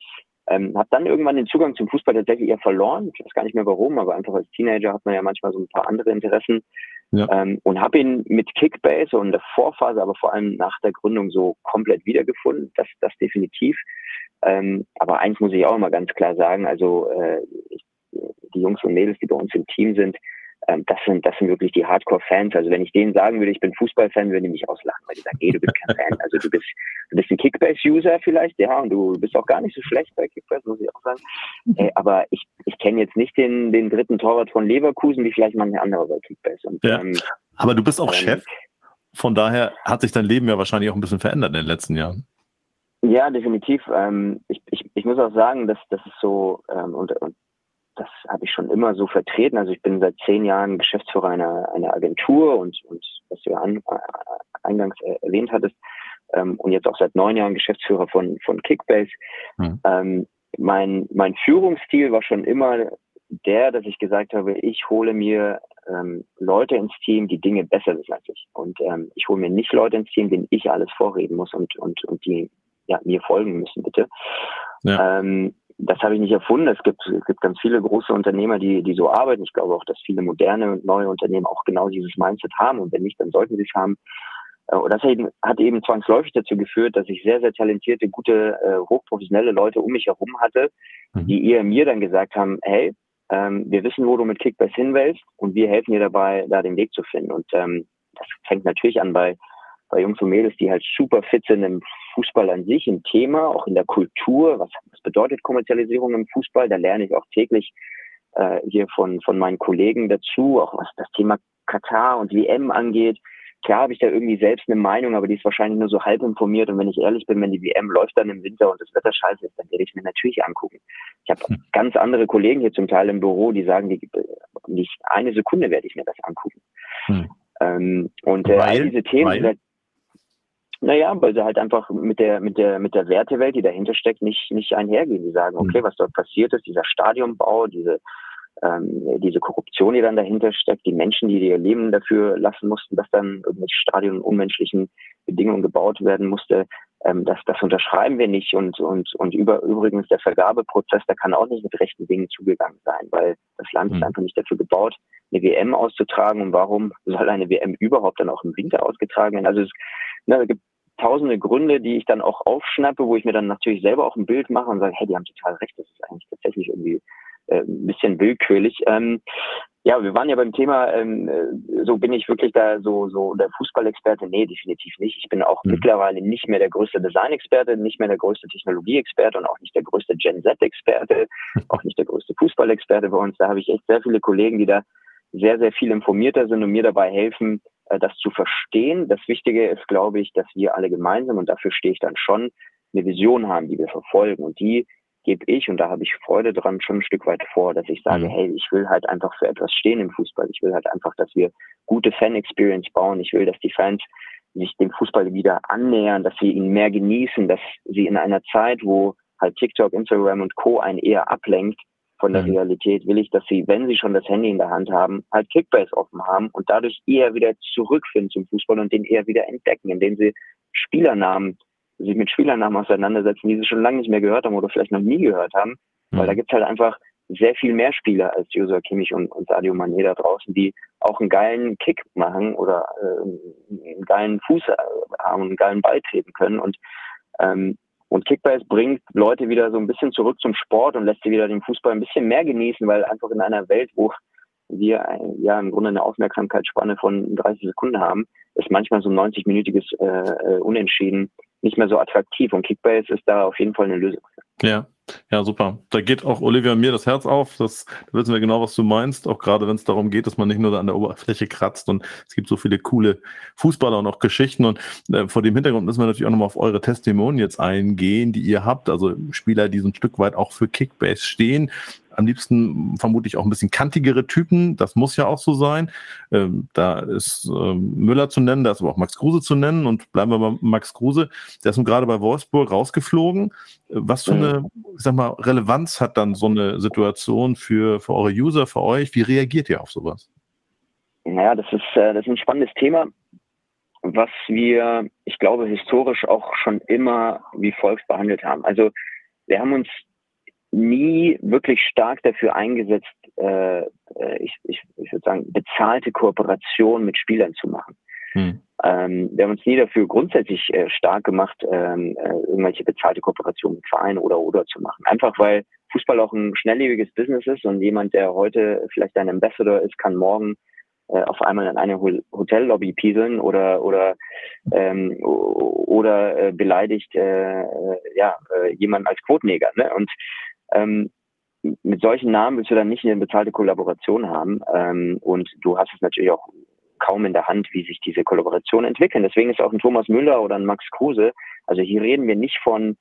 Ähm, habe dann irgendwann den Zugang zum Fußball tatsächlich eher verloren. Ich weiß gar nicht mehr warum, aber einfach als Teenager hat man ja manchmal so ein paar andere Interessen. Ähm, und habe ihn mit Kickbase und der Vorphase, aber vor allem nach der Gründung so komplett wiedergefunden. Das, das definitiv. Ähm, aber eins muss ich auch immer ganz klar sagen, also äh, die Jungs und Mädels, die bei uns im Team sind, das sind, das sind wirklich die Hardcore-Fans. Also wenn ich denen sagen würde, ich bin Fußballfan, würden die mich auslachen, weil die sagen, ey, du bist kein Fan. Also du bist, du bist ein Kickbase-User vielleicht, ja, und du bist auch gar nicht so schlecht bei Kickbase, muss ich auch sagen. Äh, aber ich, ich kenne jetzt nicht den, den dritten Torwart von Leverkusen, wie vielleicht manche andere bei Kickbase. Und, ja. ähm, aber du bist auch ähm, Chef. Von daher hat sich dein Leben ja wahrscheinlich auch ein bisschen verändert in den letzten Jahren. Ja, definitiv. Ähm, ich, ich, ich muss auch sagen, dass das ist so, ähm, und, und das habe ich schon immer so vertreten. Also ich bin seit zehn Jahren Geschäftsführer einer, einer Agentur und, und was du ja an, äh, eingangs erwähnt hattest, ähm, und jetzt auch seit neun Jahren Geschäftsführer von, von Kickbase. Mhm. Ähm, mein, mein Führungsstil war schon immer der, dass ich gesagt habe, ich hole mir ähm, Leute ins Team, die Dinge besser wissen als ich. Und ähm, ich hole mir nicht Leute ins Team, denen ich alles vorreden muss und, und, und die ja, mir folgen müssen, bitte. Ja. Ähm, das habe ich nicht erfunden. Es gibt, es gibt ganz viele große Unternehmer, die, die so arbeiten. Ich glaube auch, dass viele moderne und neue Unternehmen auch genau dieses Mindset haben. Und wenn nicht, dann sollten sie es haben. Äh, und das hat eben zwangsläufig dazu geführt, dass ich sehr, sehr talentierte, gute, äh, hochprofessionelle Leute um mich herum hatte, mhm. die eher mir dann gesagt haben, hey, ähm, wir wissen, wo du mit Kickbase hin willst und wir helfen dir dabei, da den Weg zu finden. Und ähm, das fängt natürlich an bei bei Jungs und Mädels, die halt super fit sind im Fußball an sich, im Thema, auch in der Kultur. Was, was bedeutet Kommerzialisierung im Fußball? Da lerne ich auch täglich äh, hier von, von meinen Kollegen dazu, auch was das Thema Katar und WM angeht. Klar habe ich da irgendwie selbst eine Meinung, aber die ist wahrscheinlich nur so halb informiert. Und wenn ich ehrlich bin, wenn die WM läuft dann im Winter und das Wetter scheiße ist, dann werde ich mir natürlich angucken. Ich habe hm. ganz andere Kollegen hier zum Teil im Büro, die sagen, die, nicht eine Sekunde werde ich mir das angucken. Hm. Ähm, und äh, all diese Themen, weil? Naja, weil sie halt einfach mit der, mit der, mit der Wertewelt, die dahinter steckt, nicht, nicht einhergehen. Die sagen, okay, mhm. was dort passiert ist, dieser Stadionbau, diese, ähm, diese Korruption, die dann dahinter steckt, die Menschen, die ihr Leben dafür lassen mussten, dass dann irgendwelche Stadien in unmenschlichen Bedingungen gebaut werden musste, ähm, das, das unterschreiben wir nicht. Und, und, und über, übrigens der Vergabeprozess, der kann auch nicht mit rechten Dingen zugegangen sein, weil das Land mhm. ist einfach nicht dafür gebaut, eine WM auszutragen. Und warum soll eine WM überhaupt dann auch im Winter ausgetragen werden? Also es, ne, es gibt tausende Gründe, die ich dann auch aufschnappe, wo ich mir dann natürlich selber auch ein Bild mache und sage, hey, die haben total recht, das ist eigentlich tatsächlich irgendwie äh, ein bisschen willkürlich. Ähm, ja, wir waren ja beim Thema, ähm, äh, so bin ich wirklich da so, so der Fußballexperte? Nee, definitiv nicht. Ich bin auch mhm. mittlerweile nicht mehr der größte Designexperte, nicht mehr der größte Technologieexperte und auch nicht der größte Gen Z-Experte, auch nicht der größte Fußballexperte bei uns. Da habe ich echt sehr viele Kollegen, die da sehr, sehr viel informierter sind und mir dabei helfen, das zu verstehen. Das Wichtige ist, glaube ich, dass wir alle gemeinsam, und dafür stehe ich dann schon, eine Vision haben, die wir verfolgen. Und die gebe ich, und da habe ich Freude dran, schon ein Stück weit vor, dass ich sage, mhm. hey, ich will halt einfach für etwas stehen im Fußball. Ich will halt einfach, dass wir gute Fan-Experience bauen. Ich will, dass die Fans sich dem Fußball wieder annähern, dass sie ihn mehr genießen, dass sie in einer Zeit, wo halt TikTok, Instagram und Co. einen eher ablenkt von der mhm. Realität, will ich, dass sie, wenn sie schon das Handy in der Hand haben, halt Kickbase offen haben und dadurch eher wieder zurückfinden zum Fußball und den eher wieder entdecken, indem sie Spielernamen sich mit Spielernamen auseinandersetzen, die sie schon lange nicht mehr gehört haben oder vielleicht noch nie gehört haben. Mhm. Weil da gibt es halt einfach sehr viel mehr Spieler als Joshua Kimmich und, und Sadio Mané da draußen, die auch einen geilen Kick machen oder äh, einen geilen Fuß äh, haben, einen geilen Ball treten können. Und, ähm, und Kickbase bringt Leute wieder so ein bisschen zurück zum Sport und lässt sie wieder den Fußball ein bisschen mehr genießen, weil einfach in einer Welt, wo wir ja im Grunde eine Aufmerksamkeitsspanne von 30 Sekunden haben, ist manchmal so ein 90-minütiges äh, äh, Unentschieden nicht mehr so attraktiv. Und Kickbase ist da auf jeden Fall eine Lösung. Ja, ja, super. Da geht auch Olivia mir das Herz auf. Das, da wissen wir genau, was du meinst. Auch gerade wenn es darum geht, dass man nicht nur an der Oberfläche kratzt. Und es gibt so viele coole Fußballer und auch Geschichten. Und äh, vor dem Hintergrund müssen wir natürlich auch nochmal auf eure Testimonials eingehen, die ihr habt. Also Spieler, die so ein Stück weit auch für Kickbase stehen am liebsten vermutlich auch ein bisschen kantigere Typen. Das muss ja auch so sein. Ähm, da ist ähm, Müller zu nennen, da ist aber auch Max Kruse zu nennen. Und bleiben wir bei Max Kruse. Der ist nun gerade bei Wolfsburg rausgeflogen. Was für eine, ich sag mal, Relevanz hat dann so eine Situation für, für eure User, für euch? Wie reagiert ihr auf sowas? Naja, das ist, äh, das ist ein spannendes Thema, was wir, ich glaube, historisch auch schon immer wie Volks behandelt haben. Also wir haben uns nie wirklich stark dafür eingesetzt, äh, äh, ich, ich, ich würde sagen, bezahlte Kooperation mit Spielern zu machen. Hm. Ähm, wir haben uns nie dafür grundsätzlich äh, stark gemacht, ähm, äh, irgendwelche bezahlte Kooperation mit Vereinen oder oder zu machen. Einfach weil Fußball auch ein schnelllebiges Business ist und jemand, der heute vielleicht ein Ambassador ist, kann morgen äh, auf einmal in eine Hotellobby pieseln oder oder ähm, oder äh, beleidigt äh, äh ja äh, jemanden als Quotneger. Ne? Und ähm, mit solchen Namen willst du dann nicht eine bezahlte Kollaboration haben. Ähm, und du hast es natürlich auch kaum in der Hand, wie sich diese Kollaboration entwickeln. Deswegen ist auch ein Thomas Müller oder ein Max Kruse, also hier reden wir nicht von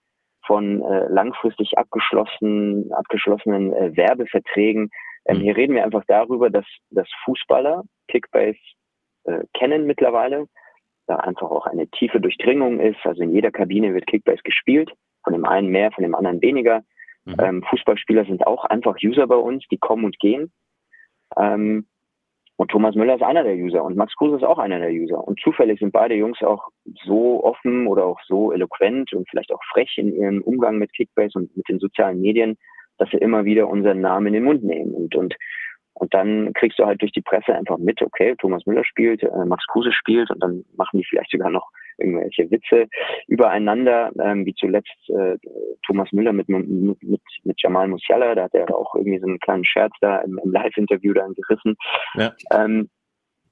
von äh, langfristig abgeschlossenen, abgeschlossenen äh, Werbeverträgen. Ähm, mhm. Hier reden wir einfach darüber, dass, dass Fußballer Kickbase äh, kennen mittlerweile, da einfach auch eine tiefe Durchdringung ist. Also in jeder Kabine wird Kickbase gespielt, von dem einen mehr, von dem anderen weniger. Mhm. Ähm, Fußballspieler sind auch einfach User bei uns, die kommen und gehen. Ähm, und Thomas Müller ist einer der User und Max Kruse ist auch einer der User. Und zufällig sind beide Jungs auch so offen oder auch so eloquent und vielleicht auch frech in ihrem Umgang mit Kickbase und mit den sozialen Medien, dass sie immer wieder unseren Namen in den Mund nehmen. Und, und und dann kriegst du halt durch die Presse einfach mit, okay, Thomas Müller spielt, äh, Max Kruse spielt und dann machen die vielleicht sogar noch irgendwelche Witze übereinander, ähm, wie zuletzt äh, Thomas Müller mit, mit, mit, mit Jamal Musiala, da hat er auch irgendwie so einen kleinen Scherz da im, im Live-Interview dann gerissen. Ja. Ähm,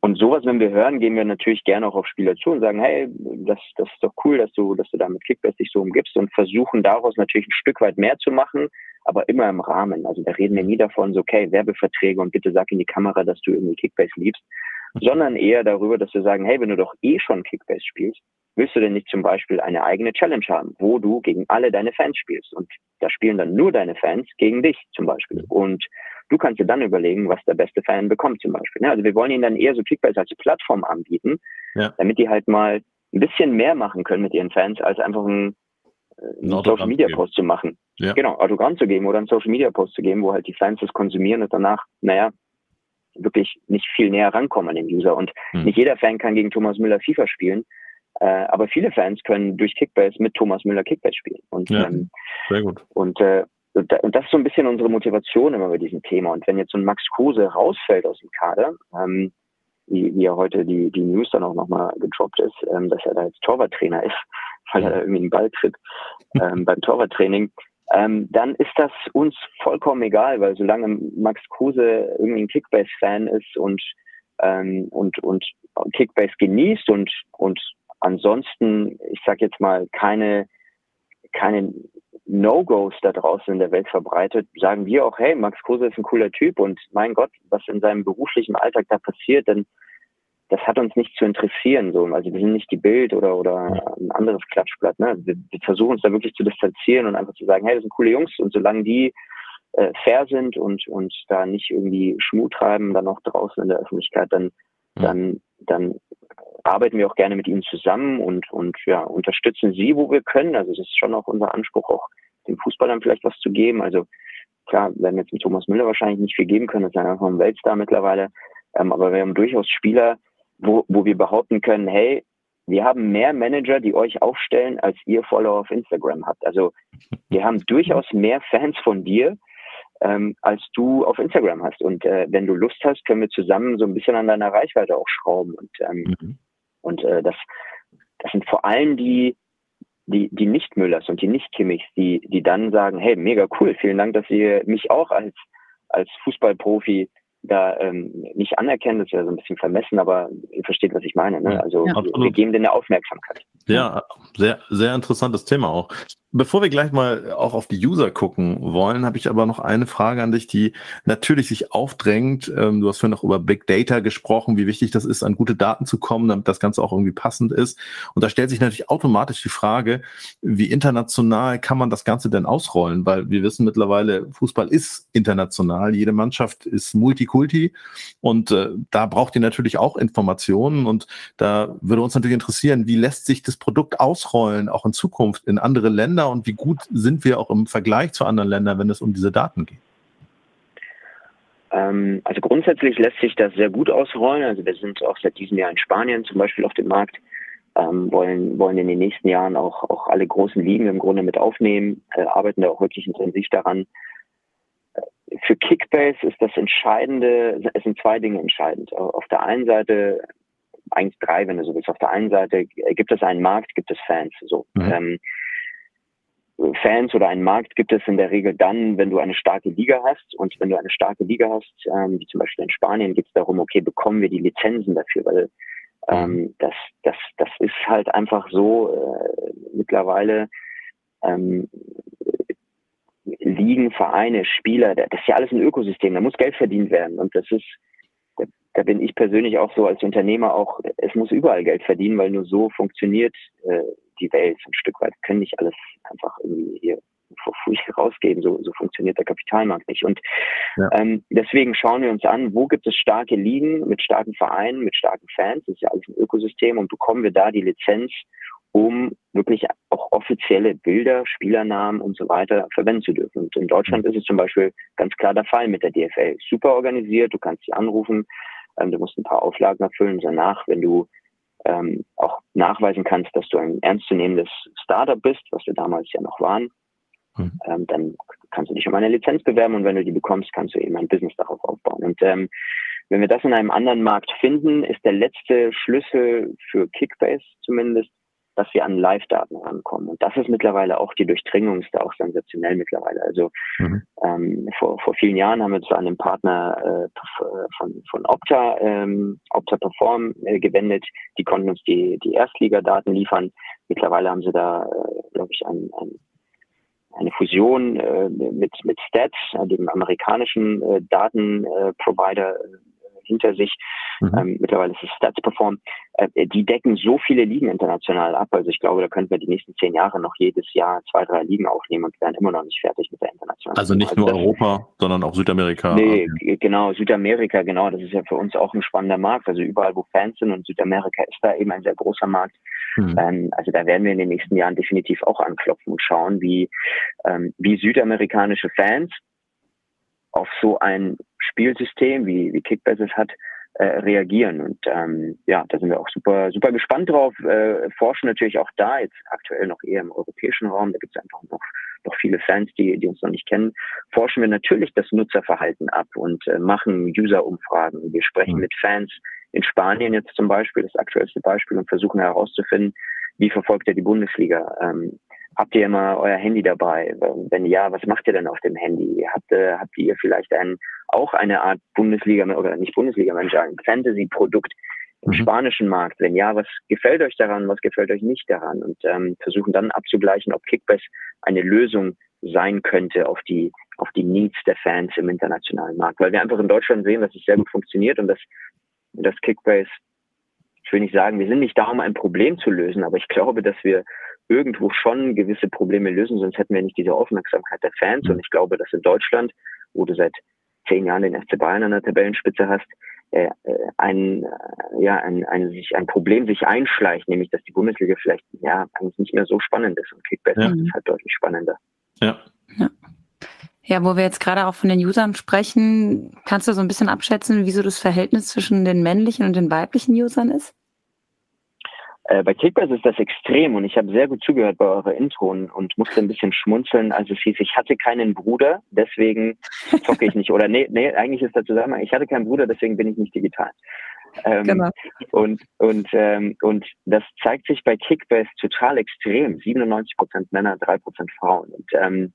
und sowas, wenn wir hören, gehen wir natürlich gerne auch auf Spieler zu und sagen, hey, das, das ist doch cool, dass du, dass du da mit Kickbase dich so umgibst und versuchen daraus natürlich ein Stück weit mehr zu machen, aber immer im Rahmen. Also da reden wir nie davon, so, okay, Werbeverträge und bitte sag in die Kamera, dass du irgendwie Kickbase liebst, sondern eher darüber, dass wir sagen, hey, wenn du doch eh schon Kickbase spielst, willst du denn nicht zum Beispiel eine eigene Challenge haben, wo du gegen alle deine Fans spielst und da spielen dann nur deine Fans gegen dich zum Beispiel und du kannst dir dann überlegen, was der beste Fan bekommt zum Beispiel. Also wir wollen ihnen dann eher so Kickbase als Plattform anbieten, ja. damit die halt mal ein bisschen mehr machen können mit ihren Fans, als einfach ein, äh, einen Social Media Post zu machen. Ja. Genau, Autogramm zu geben oder einen Social Media Post zu geben, wo halt die Fans das konsumieren und danach, naja, wirklich nicht viel näher rankommen an den User. Und hm. nicht jeder Fan kann gegen Thomas Müller FIFA spielen, äh, aber viele Fans können durch Kickbase mit Thomas Müller Kickbase spielen. Und, ja, ähm, sehr gut. Und, äh, und das ist so ein bisschen unsere Motivation immer bei diesem Thema. Und wenn jetzt so ein Max Kruse rausfällt aus dem Kader, ähm, wie, wie ja heute die, die News dann auch nochmal gedroppt ist, ähm, dass er da jetzt Torwarttrainer ist, weil er da irgendwie einen Ball tritt ähm, beim Torwarttraining, ähm, dann ist das uns vollkommen egal, weil solange Max Kruse irgendwie ein Kickbase-Fan ist und, ähm, und, und Kickbase genießt und, und ansonsten, ich sag jetzt mal, keine, keine No-Gos da draußen in der Welt verbreitet, sagen wir auch, hey, Max Kruse ist ein cooler Typ und mein Gott, was in seinem beruflichen Alltag da passiert, dann das hat uns nicht zu interessieren. So. Also wir sind nicht die Bild oder, oder ein anderes Klatschblatt. Ne? Wir, wir versuchen uns da wirklich zu distanzieren und einfach zu sagen, hey, das sind coole Jungs und solange die äh, fair sind und, und da nicht irgendwie Schmut treiben, dann auch draußen in der Öffentlichkeit, dann, dann, dann arbeiten wir auch gerne mit ihnen zusammen und, und ja, unterstützen sie, wo wir können. Also es ist schon auch unser Anspruch, auch den Fußballern vielleicht was zu geben. Also klar, werden wir jetzt mit Thomas Müller wahrscheinlich nicht viel geben können, das ist einfach ein Weltstar mittlerweile. Ähm, aber wir haben durchaus Spieler, wo, wo wir behaupten können, hey, wir haben mehr Manager, die euch aufstellen, als ihr Follower auf Instagram habt. Also wir haben durchaus mehr Fans von dir, ähm, als du auf Instagram hast. Und äh, wenn du Lust hast, können wir zusammen so ein bisschen an deiner Reichweite auch schrauben. Und, ähm, mhm. und äh, das, das sind vor allem die, die, die Nicht-Müllers und die Nicht-Kimmichs, die, die dann sagen, hey, mega cool, vielen Dank, dass ihr mich auch als, als Fußballprofi da ähm, nicht anerkennen, das ja so ein bisschen vermessen, aber ihr versteht, was ich meine. Ne? Also ja, wir geben denen eine Aufmerksamkeit. Ja, sehr, sehr interessantes Thema auch. Bevor wir gleich mal auch auf die User gucken wollen, habe ich aber noch eine Frage an dich, die natürlich sich aufdrängt. Ähm, du hast vorhin noch über Big Data gesprochen, wie wichtig das ist, an gute Daten zu kommen, damit das Ganze auch irgendwie passend ist. Und da stellt sich natürlich automatisch die Frage, wie international kann man das Ganze denn ausrollen? Weil wir wissen mittlerweile, Fußball ist international. Jede Mannschaft ist Multikulti und äh, da braucht ihr natürlich auch Informationen. Und da würde uns natürlich interessieren, wie lässt sich das Produkt ausrollen, auch in Zukunft in andere Länder? Länder und wie gut sind wir auch im Vergleich zu anderen Ländern, wenn es um diese Daten geht? Ähm, also grundsätzlich lässt sich das sehr gut ausrollen. Also wir sind auch seit diesem Jahr in Spanien zum Beispiel auf dem Markt, ähm, wollen, wollen in den nächsten Jahren auch, auch alle großen Ligen im Grunde mit aufnehmen, äh, arbeiten da auch wirklich intensiv daran. Für Kickbase ist das Entscheidende, es sind zwei Dinge entscheidend. Auf der einen Seite, eigentlich drei, wenn du so willst, auf der einen Seite gibt es einen Markt, gibt es Fans. So. Mhm. Ähm, Fans oder einen Markt gibt es in der Regel dann, wenn du eine starke Liga hast. Und wenn du eine starke Liga hast, ähm, wie zum Beispiel in Spanien, geht es darum, okay, bekommen wir die Lizenzen dafür, weil ähm, mhm. das, das, das ist halt einfach so äh, mittlerweile ähm, Ligen, Vereine, Spieler, das ist ja alles ein Ökosystem, da muss Geld verdient werden. Und das ist, da, da bin ich persönlich auch so als Unternehmer auch, es muss überall Geld verdienen, weil nur so funktioniert äh, die Welt ein Stück weit. können nicht alles einfach irgendwie hier rausgeben. So, so funktioniert der Kapitalmarkt nicht. Und ja. ähm, deswegen schauen wir uns an, wo gibt es starke Ligen mit starken Vereinen, mit starken Fans. Das ist ja alles ein Ökosystem und bekommen wir da die Lizenz, um wirklich auch offizielle Bilder, Spielernamen und so weiter verwenden zu dürfen. Und in Deutschland mhm. ist es zum Beispiel ganz klar der Fall mit der DFL. Super organisiert, du kannst sie anrufen, ähm, du musst ein paar Auflagen erfüllen. Danach, wenn du ähm, auch nachweisen kannst, dass du ein ernstzunehmendes Startup bist, was wir damals ja noch waren, mhm. ähm, dann kannst du dich um eine Lizenz bewerben und wenn du die bekommst, kannst du eben ein Business darauf aufbauen. Und ähm, wenn wir das in einem anderen Markt finden, ist der letzte Schlüssel für Kickbase zumindest dass wir an Live-Daten rankommen. Und das ist mittlerweile auch die Durchdringung, ist da auch sensationell mittlerweile. Also mhm. ähm, vor, vor vielen Jahren haben wir zu einem Partner äh, von, von Opta, ähm, Opta Perform äh, gewendet. Die konnten uns die, die Erstligadaten liefern. Mittlerweile haben sie da, äh, glaube ich, ein, ein eine Fusion äh, mit, mit Stats, dem amerikanischen äh, Datenprovider, äh, hinter sich. Mhm. Ähm, mittlerweile ist es Stats Perform. Äh, die decken so viele Ligen international ab. Also ich glaube, da könnten wir die nächsten zehn Jahre noch jedes Jahr zwei, drei Ligen aufnehmen und wären immer noch nicht fertig mit der internationalen. Also nicht also nur Europa, sondern auch Südamerika. Nee, genau, Südamerika, genau. Das ist ja für uns auch ein spannender Markt. Also überall, wo Fans sind und Südamerika ist da eben ein sehr großer Markt. Mhm. Ähm, also da werden wir in den nächsten Jahren definitiv auch anklopfen und schauen, wie, ähm, wie südamerikanische Fans auf so ein Spielsystem, wie, wie Kickbase es hat, äh, reagieren. Und ähm, ja, da sind wir auch super, super gespannt drauf, äh, forschen natürlich auch da, jetzt aktuell noch eher im europäischen Raum, da gibt es einfach noch, noch viele Fans, die, die uns noch nicht kennen, forschen wir natürlich das Nutzerverhalten ab und äh, machen User-Umfragen. Wir sprechen mhm. mit Fans in Spanien jetzt zum Beispiel, das aktuellste Beispiel, und versuchen herauszufinden, wie verfolgt er die Bundesliga? Ähm, habt ihr immer euer Handy dabei? Wenn ja, was macht ihr denn auf dem Handy? Habt, äh, habt ihr vielleicht ein, auch eine Art Bundesliga oder nicht Bundesliga, Manager, ein Fantasy-Produkt im mhm. spanischen Markt? Wenn ja, was gefällt euch daran? Was gefällt euch nicht daran? Und ähm, versuchen dann abzugleichen, ob Kickbase eine Lösung sein könnte auf die auf die Needs der Fans im internationalen Markt, weil wir einfach in Deutschland sehen, dass es sehr gut funktioniert und dass das Kickbase ich will nicht sagen, wir sind nicht da, um ein Problem zu lösen, aber ich glaube, dass wir irgendwo schon gewisse Probleme lösen, sonst hätten wir nicht diese Aufmerksamkeit der Fans. Und ich glaube, dass in Deutschland, wo du seit zehn Jahren den FC Bayern an der Tabellenspitze hast, äh, äh ein, äh, ja, ein, ein, sich, ein Problem sich einschleicht, nämlich dass die Bundesliga vielleicht ja eigentlich nicht mehr so spannend ist und Kickbase ja. ist halt deutlich spannender. Ja. ja. Ja, wo wir jetzt gerade auch von den Usern sprechen, kannst du so ein bisschen abschätzen, wieso das Verhältnis zwischen den männlichen und den weiblichen Usern ist? Äh, bei Kickbase ist das extrem und ich habe sehr gut zugehört bei eurer Intro und, und musste ein bisschen schmunzeln, als es hieß, ich hatte keinen Bruder, deswegen zocke ich nicht. Oder nee, nee, eigentlich ist der Zusammenhang, ich hatte keinen Bruder, deswegen bin ich nicht digital. Ähm, genau. Und, und, ähm, und das zeigt sich bei Kickbase total extrem. 97 Prozent Männer, 3 Prozent Frauen. Und ähm,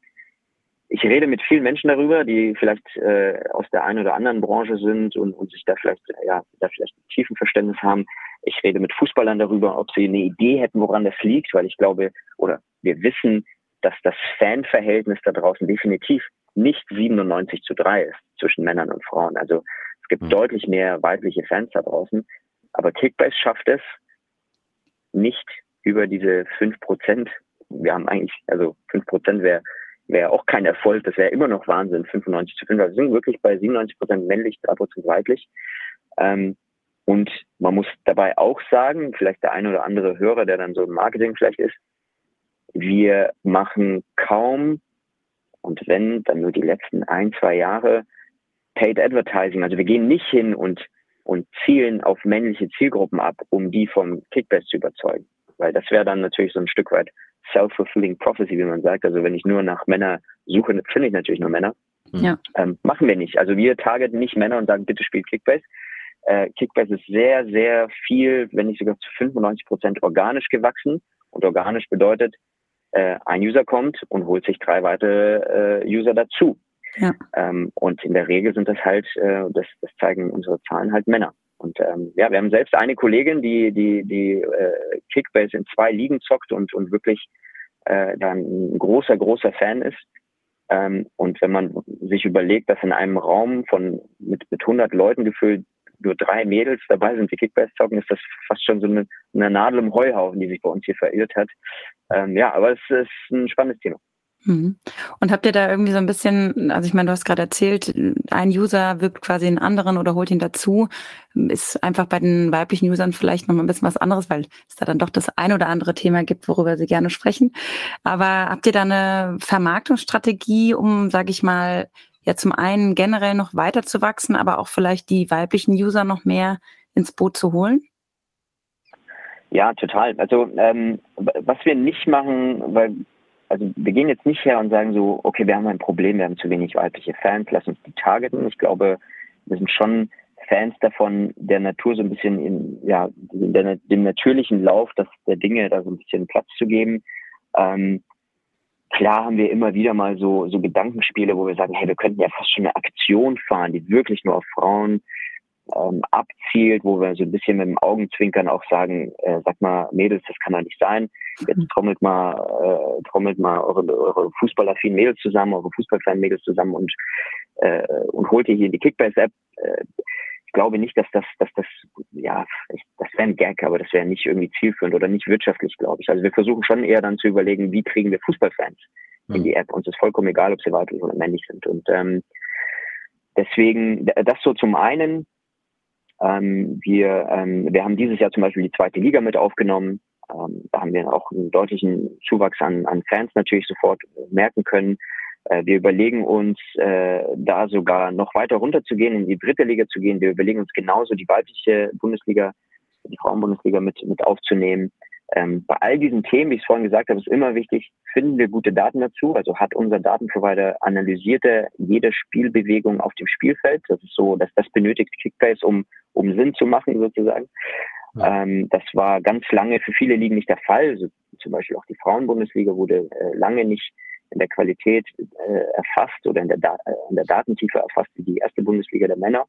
ich rede mit vielen Menschen darüber, die vielleicht äh, aus der einen oder anderen Branche sind und, und sich da vielleicht, ja, da vielleicht ein tiefen Verständnis haben. Ich rede mit Fußballern darüber, ob sie eine Idee hätten, woran das liegt, weil ich glaube, oder wir wissen, dass das Fanverhältnis da draußen definitiv nicht 97 zu 3 ist zwischen Männern und Frauen. Also es gibt mhm. deutlich mehr weibliche Fans da draußen. Aber Kickbase schafft es nicht über diese 5 Prozent. Wir haben eigentlich, also 5 Prozent wäre wäre auch kein Erfolg, das wäre immer noch Wahnsinn, 95 zu 5. Also wir sind wirklich bei 97 Prozent männlich, 3 Prozent weiblich. Ähm, und man muss dabei auch sagen, vielleicht der eine oder andere Hörer, der dann so im Marketing vielleicht ist, wir machen kaum und wenn, dann nur die letzten ein, zwei Jahre Paid Advertising. Also wir gehen nicht hin und, und zielen auf männliche Zielgruppen ab, um die vom Kickbase zu überzeugen. Weil das wäre dann natürlich so ein Stück weit self-fulfilling prophecy, wie man sagt. Also wenn ich nur nach Männer suche, finde ich natürlich nur Männer. Ja. Ähm, machen wir nicht. Also wir targeten nicht Männer und sagen, bitte spielt Kickbase. Äh, Kickbase ist sehr, sehr viel, wenn nicht sogar zu 95 Prozent organisch gewachsen. Und organisch bedeutet, äh, ein User kommt und holt sich drei weitere äh, User dazu. Ja. Ähm, und in der Regel sind das halt, äh, das, das zeigen unsere Zahlen halt Männer. Und ähm, ja, wir haben selbst eine Kollegin, die die die äh, Kickbase in zwei Ligen zockt und und wirklich äh, dann ein großer großer Fan ist. Ähm, und wenn man sich überlegt, dass in einem Raum von mit mit 100 Leuten gefüllt nur drei Mädels dabei sind, die Kickbase zocken, ist das fast schon so eine, eine Nadel im Heuhaufen, die sich bei uns hier verirrt hat. Ähm, ja, aber es ist ein spannendes Thema. Mhm. Und habt ihr da irgendwie so ein bisschen, also ich meine, du hast gerade erzählt, ein User wirbt quasi einen anderen oder holt ihn dazu. Ist einfach bei den weiblichen Usern vielleicht noch mal ein bisschen was anderes, weil es da dann doch das ein oder andere Thema gibt, worüber sie gerne sprechen. Aber habt ihr da eine Vermarktungsstrategie, um, sage ich mal, ja zum einen generell noch weiter zu wachsen, aber auch vielleicht die weiblichen User noch mehr ins Boot zu holen? Ja, total. Also ähm, was wir nicht machen, weil also wir gehen jetzt nicht her und sagen so, okay, wir haben ein Problem, wir haben zu wenig weibliche Fans, lass uns die targeten. Ich glaube, wir sind schon Fans davon, der Natur so ein bisschen in, ja, der, dem natürlichen Lauf dass der Dinge da so ein bisschen Platz zu geben. Ähm, klar haben wir immer wieder mal so, so Gedankenspiele, wo wir sagen, hey, wir könnten ja fast schon eine Aktion fahren, die wirklich nur auf Frauen ähm, abzielt, wo wir so ein bisschen mit dem Augenzwinkern auch sagen, äh, sag mal, Mädels, das kann doch nicht sein. Jetzt mhm. trommelt mal, äh, trommelt mal eure, eure fußballaffinen Mädels zusammen, eure fußballfan Mädels zusammen und, äh, und holt ihr hier in die Kickbase-App. Äh, ich glaube nicht, dass das, dass das, ja, das wäre ein Gag, aber das wäre nicht irgendwie zielführend oder nicht wirtschaftlich, glaube ich. Also wir versuchen schon eher dann zu überlegen, wie kriegen wir Fußballfans mhm. in die App. Uns ist vollkommen egal, ob sie weiblich oder männlich sind. Und ähm, deswegen, das so zum einen. Ähm, wir, ähm, wir haben dieses Jahr zum Beispiel die zweite Liga mit aufgenommen. Ähm, da haben wir auch einen deutlichen Zuwachs an, an Fans natürlich sofort merken können. Äh, wir überlegen uns, äh, da sogar noch weiter runterzugehen, in die dritte Liga zu gehen. Wir überlegen uns genauso die weibliche Bundesliga, die Frauenbundesliga mit, mit aufzunehmen. Ähm, bei all diesen Themen, wie ich es vorhin gesagt habe, ist immer wichtig, finden wir gute Daten dazu. Also hat unser Datenprovider analysierte jede Spielbewegung auf dem Spielfeld. Das ist so, dass das benötigt Kickbase, um, um Sinn zu machen sozusagen. Ja. Ähm, das war ganz lange für viele Ligen nicht der Fall. Also zum Beispiel auch die Frauenbundesliga wurde äh, lange nicht in der Qualität äh, erfasst oder in der, da äh, in der Datentiefe erfasst wie die erste Bundesliga der Männer.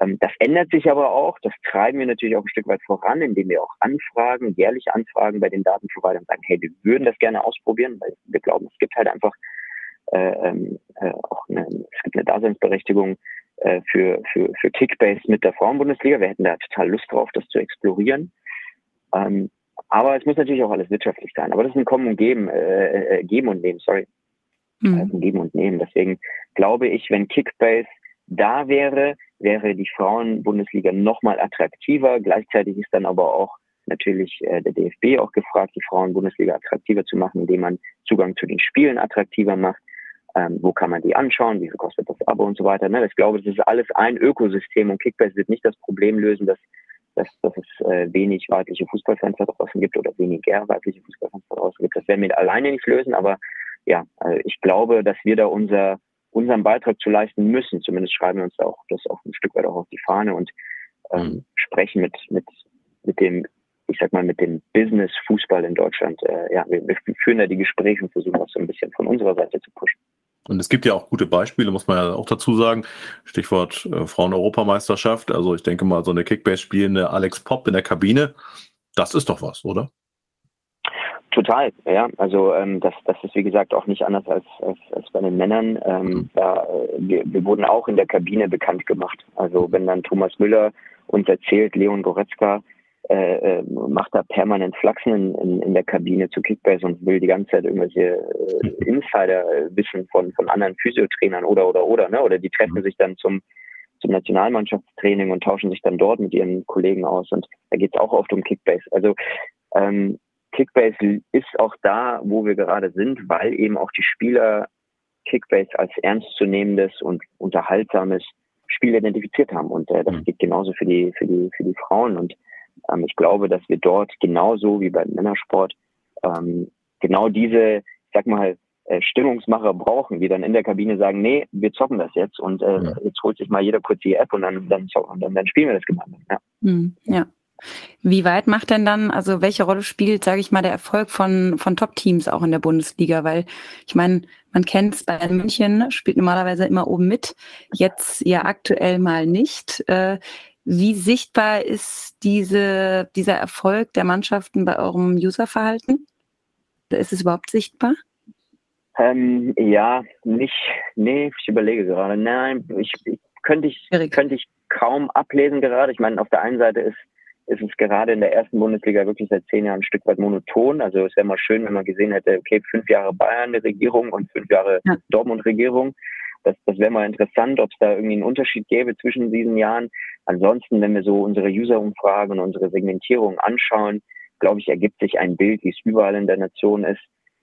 Ähm, das ändert sich aber auch. Das treiben wir natürlich auch ein Stück weit voran, indem wir auch anfragen, jährlich anfragen bei den Datenprovidern und sagen, hey, wir würden das gerne ausprobieren, weil wir glauben, es gibt halt einfach äh, ähm, äh, auch eine, es gibt eine Daseinsberechtigung äh, für, für, für Kickbase mit der Frauenbundesliga. Wir hätten da total Lust drauf, das zu explorieren. Ähm, aber es muss natürlich auch alles wirtschaftlich sein. Aber das ist ein Kommen und Geben, äh, äh, Geben und Nehmen, sorry. Mhm. ein Geben und Nehmen. Deswegen glaube ich, wenn Kickbase da wäre, wäre die Frauenbundesliga nochmal attraktiver. Gleichzeitig ist dann aber auch natürlich äh, der DFB auch gefragt, die Frauenbundesliga attraktiver zu machen, indem man Zugang zu den Spielen attraktiver macht. Ähm, wo kann man die anschauen? Wie viel kostet das Abo und so weiter? Ne? Ich glaube, das ist alles ein Ökosystem und Kickbase wird nicht das Problem lösen, dass, dass, dass es äh, wenig weibliche Fußballfans da draußen gibt oder weniger weibliche Fußballfans da draußen gibt. Das werden wir alleine nicht lösen, aber ja, also ich glaube, dass wir da unser unseren Beitrag zu leisten müssen. Zumindest schreiben wir uns auch das auch ein Stück weit auch auf die Fahne und ähm, mhm. sprechen mit, mit, mit dem, ich sag mal, mit dem Business Fußball in Deutschland. Äh, ja, wir, wir führen da die Gespräche und versuchen auch so ein bisschen von unserer Seite zu pushen. Und es gibt ja auch gute Beispiele, muss man ja auch dazu sagen. Stichwort äh, Frauen-Europameisterschaft. Also ich denke mal, so eine Kickbase spielende Alex Pop in der Kabine, das ist doch was, oder? Total, ja. Also ähm, das, das ist wie gesagt auch nicht anders als, als, als bei den Männern. Ähm, mhm. da, äh, wir, wir wurden auch in der Kabine bekannt gemacht. Also wenn dann Thomas Müller uns erzählt, Leon Goretzka äh, äh, macht da permanent Flachsen in, in, der Kabine zu Kickbase und will die ganze Zeit irgendwelche äh, Insider-Wissen von, von anderen Physiotrainern oder oder oder, ne? Oder die treffen mhm. sich dann zum zum Nationalmannschaftstraining und tauschen sich dann dort mit ihren Kollegen aus. Und da geht es auch oft um Kickbase. Also ähm, Kickbase ist auch da, wo wir gerade sind, weil eben auch die Spieler Kickbase als ernstzunehmendes und unterhaltsames Spiel identifiziert haben. Und äh, das mhm. geht genauso für die, für die, für die Frauen. Und ähm, ich glaube, dass wir dort genauso wie beim Männersport ähm, genau diese, ich sag mal, äh, Stimmungsmacher brauchen, die dann in der Kabine sagen, nee, wir zocken das jetzt und äh, ja. jetzt holt sich mal jeder kurz die App und dann, dann, und dann, dann spielen wir das gemeinsam. Ja. Mhm, ja. Wie weit macht denn dann, also welche Rolle spielt, sage ich mal, der Erfolg von, von Top-Teams auch in der Bundesliga? Weil ich meine, man kennt es bei München, spielt normalerweise immer oben mit, jetzt ja aktuell mal nicht. Äh, wie sichtbar ist diese, dieser Erfolg der Mannschaften bei eurem Userverhalten? Ist es überhaupt sichtbar? Ähm, ja, nicht, nee, ich überlege gerade. Nein, ich, könnte ich, könnte ich kaum ablesen gerade. Ich meine, auf der einen Seite ist ist es gerade in der ersten Bundesliga wirklich seit zehn Jahren ein Stück weit monoton. Also es wäre mal schön, wenn man gesehen hätte, okay, fünf Jahre Bayern Regierung und fünf Jahre ja. Dortmund-Regierung. Das, das wäre mal interessant, ob es da irgendwie einen Unterschied gäbe zwischen diesen Jahren. Ansonsten, wenn wir so unsere User-Umfragen und unsere Segmentierung anschauen, glaube ich, ergibt sich ein Bild, wie es überall in der Nation ist.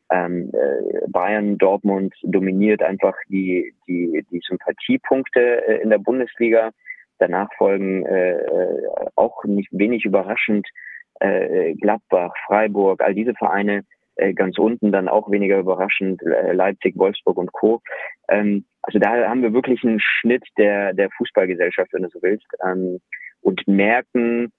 Ähm, äh, Bayern, Dortmund dominiert einfach die, die, die Sympathiepunkte äh, in der Bundesliga. Danach folgen äh, äh, auch nicht wenig überraschend äh, Gladbach, Freiburg, all diese Vereine äh, ganz unten dann auch weniger überraschend äh, Leipzig, Wolfsburg und Co. Ähm, also da haben wir wirklich einen Schnitt der der Fußballgesellschaft, wenn du so willst, ähm, und merken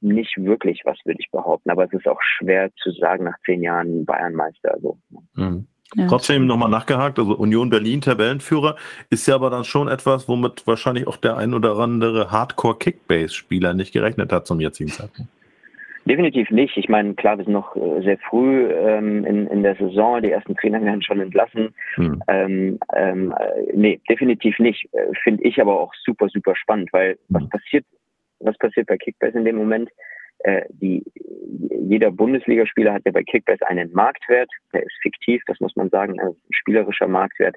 nicht wirklich, was würde ich behaupten. Aber es ist auch schwer zu sagen nach zehn Jahren Bayernmeister. Also. Mhm. Ja. Trotzdem nochmal nachgehakt, also Union Berlin Tabellenführer ist ja aber dann schon etwas, womit wahrscheinlich auch der ein oder andere Hardcore-Kickbase-Spieler nicht gerechnet hat zum jetzigen Zeitpunkt. Definitiv nicht. Ich meine, klar, wir sind noch äh, sehr früh ähm, in, in der Saison. Die ersten Trainer werden schon entlassen. Hm. Ähm, ähm, äh, nee, definitiv nicht. Äh, Finde ich aber auch super, super spannend, weil hm. was passiert, was passiert bei Kickbase in dem Moment? Äh, die, jeder Bundesligaspieler hat ja bei Kickbase einen Marktwert, der ist fiktiv, das muss man sagen, also ein spielerischer Marktwert,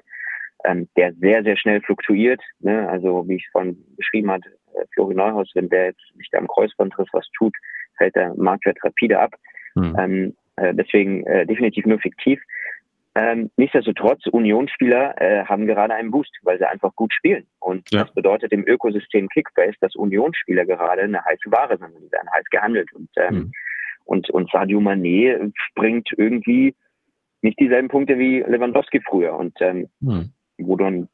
ähm, der sehr, sehr schnell fluktuiert. Ne? Also wie ich vorhin beschrieben äh, Florian Neuhaus, wenn der jetzt nicht am Kreuzbandriss was tut, fällt der Marktwert rapide ab. Mhm. Ähm, äh, deswegen äh, definitiv nur fiktiv. Ähm, nichtsdestotrotz, Unionsspieler äh, haben gerade einen Boost, weil sie einfach gut spielen. Und ja. das bedeutet im Ökosystem Kickbase, dass Unionsspieler gerade eine heiße Ware sind. Die werden heiß gehandelt. Und, ähm, mhm. und, und Sadio Mané bringt irgendwie nicht dieselben Punkte wie Lewandowski früher. Und ähm, mhm. wo dann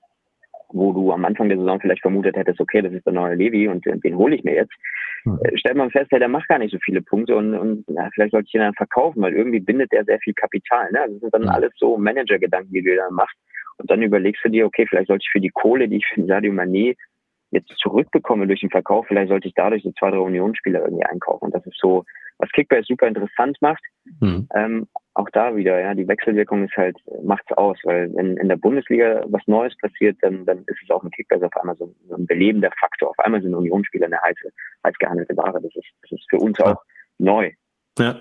wo du am Anfang der Saison vielleicht vermutet hättest, okay, das ist der neue Levi und den hole ich mir jetzt, hm. Äh, stellt man fest, ja, der macht gar nicht so viele Punkte und, und na, vielleicht sollte ich ihn dann verkaufen, weil irgendwie bindet er sehr viel Kapital. Ne? Also das sind dann hm. alles so Manager-Gedanken, die du da machst. Und dann überlegst du dir, okay, vielleicht sollte ich für die Kohle, die ich für Sadio Mané jetzt zurückbekomme durch den Verkauf, vielleicht sollte ich dadurch so zwei, drei Unionsspieler irgendwie einkaufen. Und das ist so, was Kickbase super interessant macht. Mhm. Ähm, auch da wieder, ja, die Wechselwirkung ist halt, macht's aus, weil wenn in der Bundesliga was Neues passiert, dann, dann ist es auch mit Kickbase auf einmal so, so ein belebender Faktor. Auf einmal sind Unionsspieler eine heiße, heiß gehandelte Ware. Das ist, das ist für uns auch neu. Ja,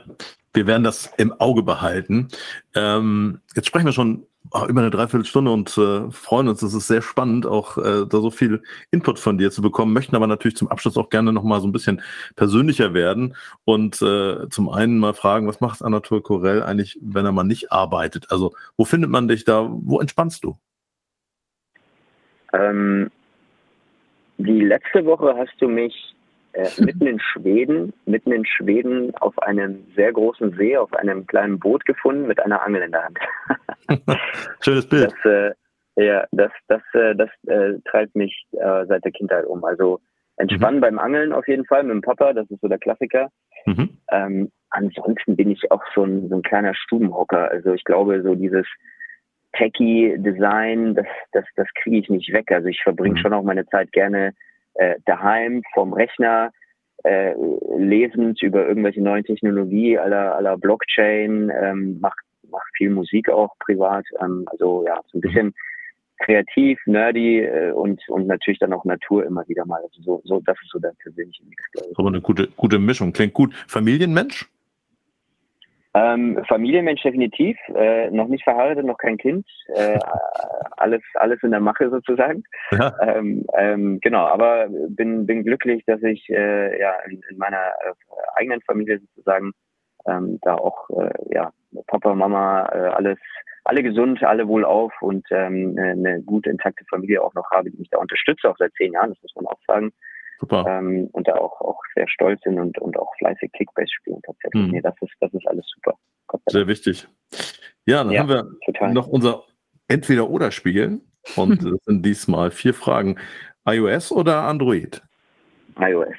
wir werden das im Auge behalten. Ähm, jetzt sprechen wir schon über eine Dreiviertelstunde und äh, freuen uns. Es ist sehr spannend, auch äh, da so viel Input von dir zu bekommen, möchten aber natürlich zum Abschluss auch gerne nochmal so ein bisschen persönlicher werden und äh, zum einen mal fragen, was macht Anatol Korell eigentlich, wenn er mal nicht arbeitet? Also wo findet man dich da? Wo entspannst du? Ähm, die letzte Woche hast du mich äh, mitten in Schweden, mitten in Schweden auf einem sehr großen See, auf einem kleinen Boot gefunden mit einer Angel in der Hand. Schönes Bild. Das, äh, ja, das, das, äh, das äh, treibt mich äh, seit der Kindheit um. Also entspannen mhm. beim Angeln auf jeden Fall mit dem Papa, das ist so der Klassiker. Mhm. Ähm, ansonsten bin ich auch so ein, so ein kleiner Stubenhocker. Also ich glaube, so dieses Techie-Design, das, das, das kriege ich nicht weg. Also ich verbringe mhm. schon auch meine Zeit gerne äh, daheim vom Rechner äh, lesend über irgendwelche neuen Technologie aller aller Blockchain, ähm, macht macht viel Musik auch privat, ähm, also ja so ein bisschen kreativ, nerdy äh, und und natürlich dann auch Natur immer wieder mal. Also so so das ist so der persönliche Mix. Aber eine gute gute Mischung klingt gut. Familienmensch? Ähm, Familienmensch definitiv, äh, noch nicht verheiratet, noch kein Kind, äh, alles, alles in der Mache sozusagen. Ja. Ähm, ähm, genau, aber bin, bin glücklich, dass ich äh, ja in, in meiner äh, eigenen Familie sozusagen ähm, da auch äh, ja Papa, Mama, äh, alles, alle gesund, alle wohlauf und ähm, eine gute intakte Familie auch noch habe, die mich da unterstützt, auch seit zehn Jahren, das muss man auch sagen. Super. Ähm, und da auch, auch sehr stolz sind und, und auch fleißig Kickbase spielen tatsächlich. Mhm. Nee, das ist, das ist alles super. Sehr wichtig. Ja, dann ja, haben wir total. noch unser Entweder-Oder-Spiel. Und das sind diesmal vier Fragen. iOS oder Android? iOS.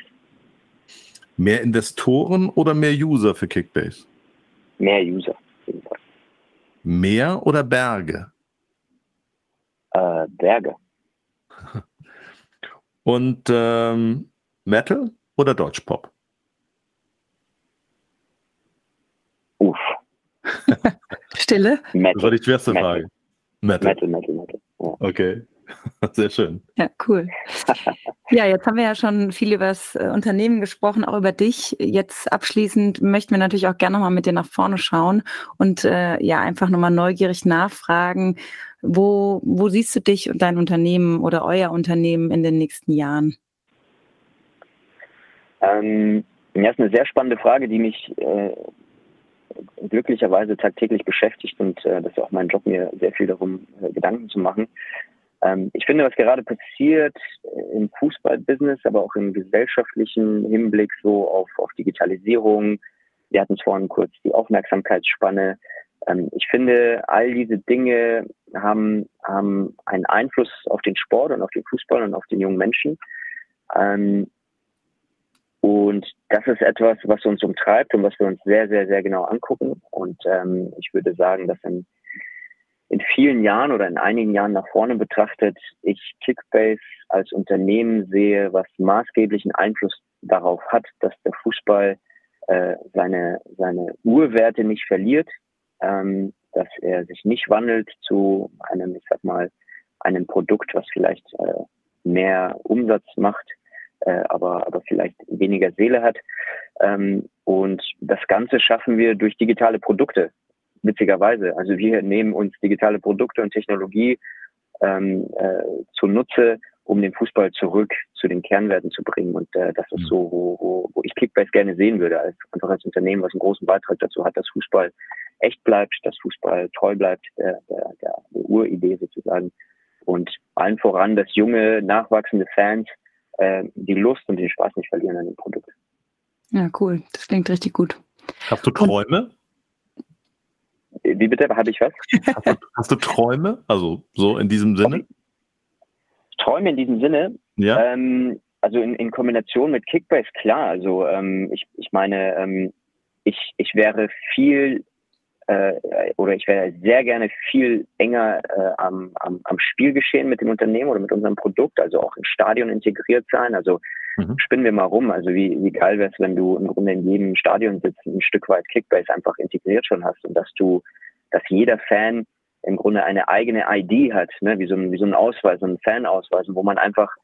Mehr Investoren oder mehr User für Kickbase? Mehr User. Meer oder Berge? Äh, Berge. Und ähm, Metal oder Deutschpop? Uff. Stille? Metal. Das war die schwerste Metal. Frage. Metal. Metal, Metal, Metal. Ja. Okay. Sehr schön. Ja, cool. Ja, jetzt haben wir ja schon viel über das äh, Unternehmen gesprochen, auch über dich. Jetzt abschließend möchten wir natürlich auch gerne nochmal mit dir nach vorne schauen und äh, ja, einfach nochmal neugierig nachfragen, wo, wo siehst du dich und dein Unternehmen oder euer Unternehmen in den nächsten Jahren? Ähm, ja, ist eine sehr spannende Frage, die mich äh, glücklicherweise tagtäglich beschäftigt und äh, das ist auch mein Job, mir sehr viel darum äh, Gedanken zu machen. Ähm, ich finde, was gerade passiert äh, im Fußballbusiness, aber auch im gesellschaftlichen Hinblick so auf, auf Digitalisierung, wir hatten es vorhin kurz die Aufmerksamkeitsspanne, ähm, ich finde, all diese Dinge haben, haben einen Einfluss auf den Sport und auf den Fußball und auf den jungen Menschen. Ähm, und das ist etwas, was uns umtreibt und was wir uns sehr, sehr, sehr genau angucken. Und ähm, ich würde sagen, dass in, in vielen Jahren oder in einigen Jahren nach vorne betrachtet, ich Kickbase als Unternehmen sehe, was maßgeblichen Einfluss darauf hat, dass der Fußball äh, seine, seine Urwerte nicht verliert, ähm, dass er sich nicht wandelt zu einem, ich sag mal, einem Produkt, was vielleicht äh, mehr Umsatz macht, äh, aber, aber vielleicht weniger Seele hat. Ähm, und das Ganze schaffen wir durch digitale Produkte, witzigerweise. Also wir nehmen uns digitale Produkte und Technologie ähm, äh, zunutze, um den Fußball zurück zu den Kernwerten zu bringen. Und äh, das ist mhm. so, wo, wo, wo ich Kickbase gerne sehen würde, als einfach als Unternehmen, was einen großen Beitrag dazu hat, dass Fußball echt bleibt, dass Fußball treu bleibt, der, der, der, der Uridee sozusagen. Und allen voran, dass junge, nachwachsende Fans äh, die Lust und den Spaß nicht verlieren an dem Produkt. Ja, cool. Das klingt richtig gut. Hast du Träume? Wie bitte? Habe ich was? Hast du, hast du, Träume? Also so in diesem Sinne? Träume in diesem Sinne? Ja. Ähm, also in, in Kombination mit Kickbase, klar. Also ähm, ich, ich meine, ähm, ich, ich wäre viel äh, oder ich wäre sehr gerne viel enger äh, am, am, am Spielgeschehen mit dem Unternehmen oder mit unserem Produkt, also auch im Stadion integriert sein. Also mhm. spinnen wir mal rum. Also wie, wie geil wäre es, wenn du im Grunde in jedem Stadion sitzt, ein Stück weit Kickbase einfach integriert schon hast und dass du, dass jeder Fan im Grunde eine eigene ID hat, ne? wie, so ein, wie so ein Ausweis, so ein Fanausweis, wo man einfach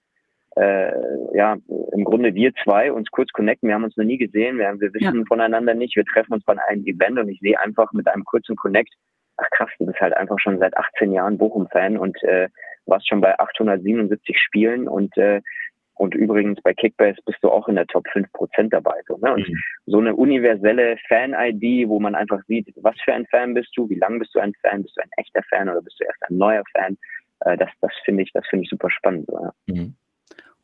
äh, ja, im Grunde wir zwei uns kurz connecten. Wir haben uns noch nie gesehen, wir, wir wissen ja. voneinander nicht, wir treffen uns bei einem Event und ich sehe einfach mit einem kurzen Connect, ach krass, du bist halt einfach schon seit 18 Jahren Bochum-Fan und äh, warst schon bei 877 Spielen und äh, und übrigens bei Kickbase bist du auch in der Top 5% dabei. So, ne? Und mhm. so eine universelle Fan-ID, wo man einfach sieht, was für ein Fan bist du, wie lange bist du ein Fan, bist du ein echter Fan oder bist du erst ein neuer Fan, äh, das, das finde ich, das finde ich super spannend. So, ja. mhm.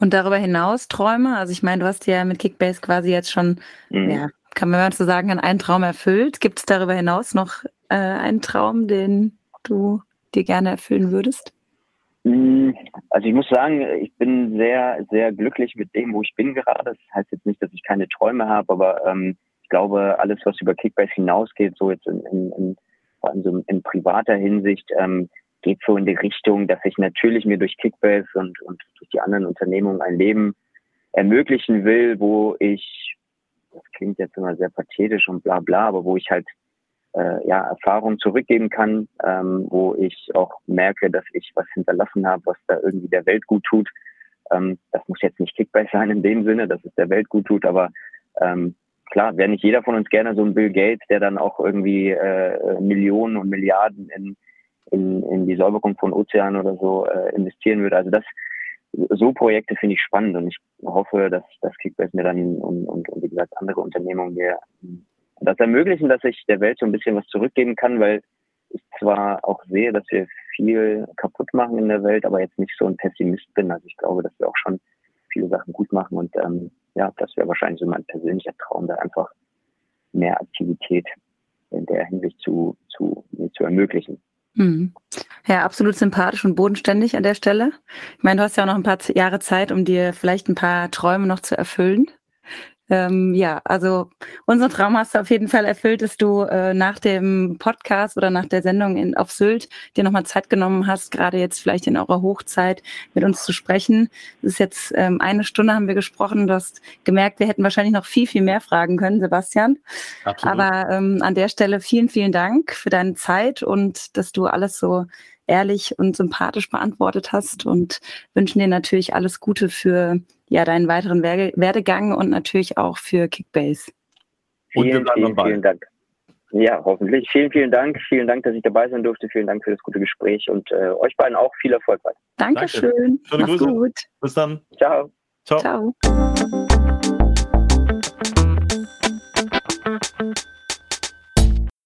Und darüber hinaus Träume? Also ich meine, du hast ja mit Kickbase quasi jetzt schon, mhm. ja, kann man mal so sagen, einen Traum erfüllt. Gibt es darüber hinaus noch äh, einen Traum, den du dir gerne erfüllen würdest? Mhm. Also ich muss sagen, ich bin sehr, sehr glücklich mit dem, wo ich bin gerade. Das heißt jetzt nicht, dass ich keine Träume habe, aber ähm, ich glaube, alles, was über Kickbase hinausgeht, so jetzt in, in, in vor allem so in privater Hinsicht, ähm, geht so in die Richtung, dass ich natürlich mir durch Kickbase und, und durch die anderen Unternehmungen ein Leben ermöglichen will, wo ich, das klingt jetzt immer sehr pathetisch und bla bla, aber wo ich halt äh, ja, Erfahrung zurückgeben kann, ähm, wo ich auch merke, dass ich was hinterlassen habe, was da irgendwie der Welt gut tut. Ähm, das muss jetzt nicht Kickbase sein in dem Sinne, dass es der Welt gut tut, aber ähm, klar, wäre nicht jeder von uns gerne so ein Bill Gates, der dann auch irgendwie äh, Millionen und Milliarden in in, in die Säuberung von Ozeanen oder so äh, investieren würde. Also das, so Projekte finde ich spannend und ich hoffe, dass das Kickbase mir dann und, und, und wie gesagt andere Unternehmungen mir das ermöglichen, dass ich der Welt so ein bisschen was zurückgeben kann, weil ich zwar auch sehe, dass wir viel kaputt machen in der Welt, aber jetzt nicht so ein Pessimist bin. Also ich glaube, dass wir auch schon viele Sachen gut machen und ähm, ja, das wäre wahrscheinlich so mein persönlicher Traum, da einfach mehr Aktivität in der Hinsicht zu, zu, zu ermöglichen. Hm. Ja, absolut sympathisch und bodenständig an der Stelle. Ich meine, du hast ja auch noch ein paar Jahre Zeit, um dir vielleicht ein paar Träume noch zu erfüllen. Ähm, ja, also unseren Traum hast du auf jeden Fall erfüllt, dass du äh, nach dem Podcast oder nach der Sendung in, auf Sylt dir nochmal Zeit genommen hast, gerade jetzt vielleicht in eurer Hochzeit mit uns zu sprechen. Es ist jetzt ähm, eine Stunde haben wir gesprochen. Du hast gemerkt, wir hätten wahrscheinlich noch viel, viel mehr fragen können, Sebastian. Absolut. Aber ähm, an der Stelle vielen, vielen Dank für deine Zeit und dass du alles so ehrlich und sympathisch beantwortet hast und wünschen dir natürlich alles Gute für ja, deinen weiteren Werdegang und natürlich auch für Kickbase. Vielen, vielen, vielen Dank. Ja, hoffentlich. Vielen, vielen Dank. Vielen Dank, dass ich dabei sein durfte. Vielen Dank für das gute Gespräch und äh, euch beiden auch viel Erfolg weiter. Dankeschön. Danke. Schöne Grüße. gut. Bis dann. Ciao. Ciao. Ciao.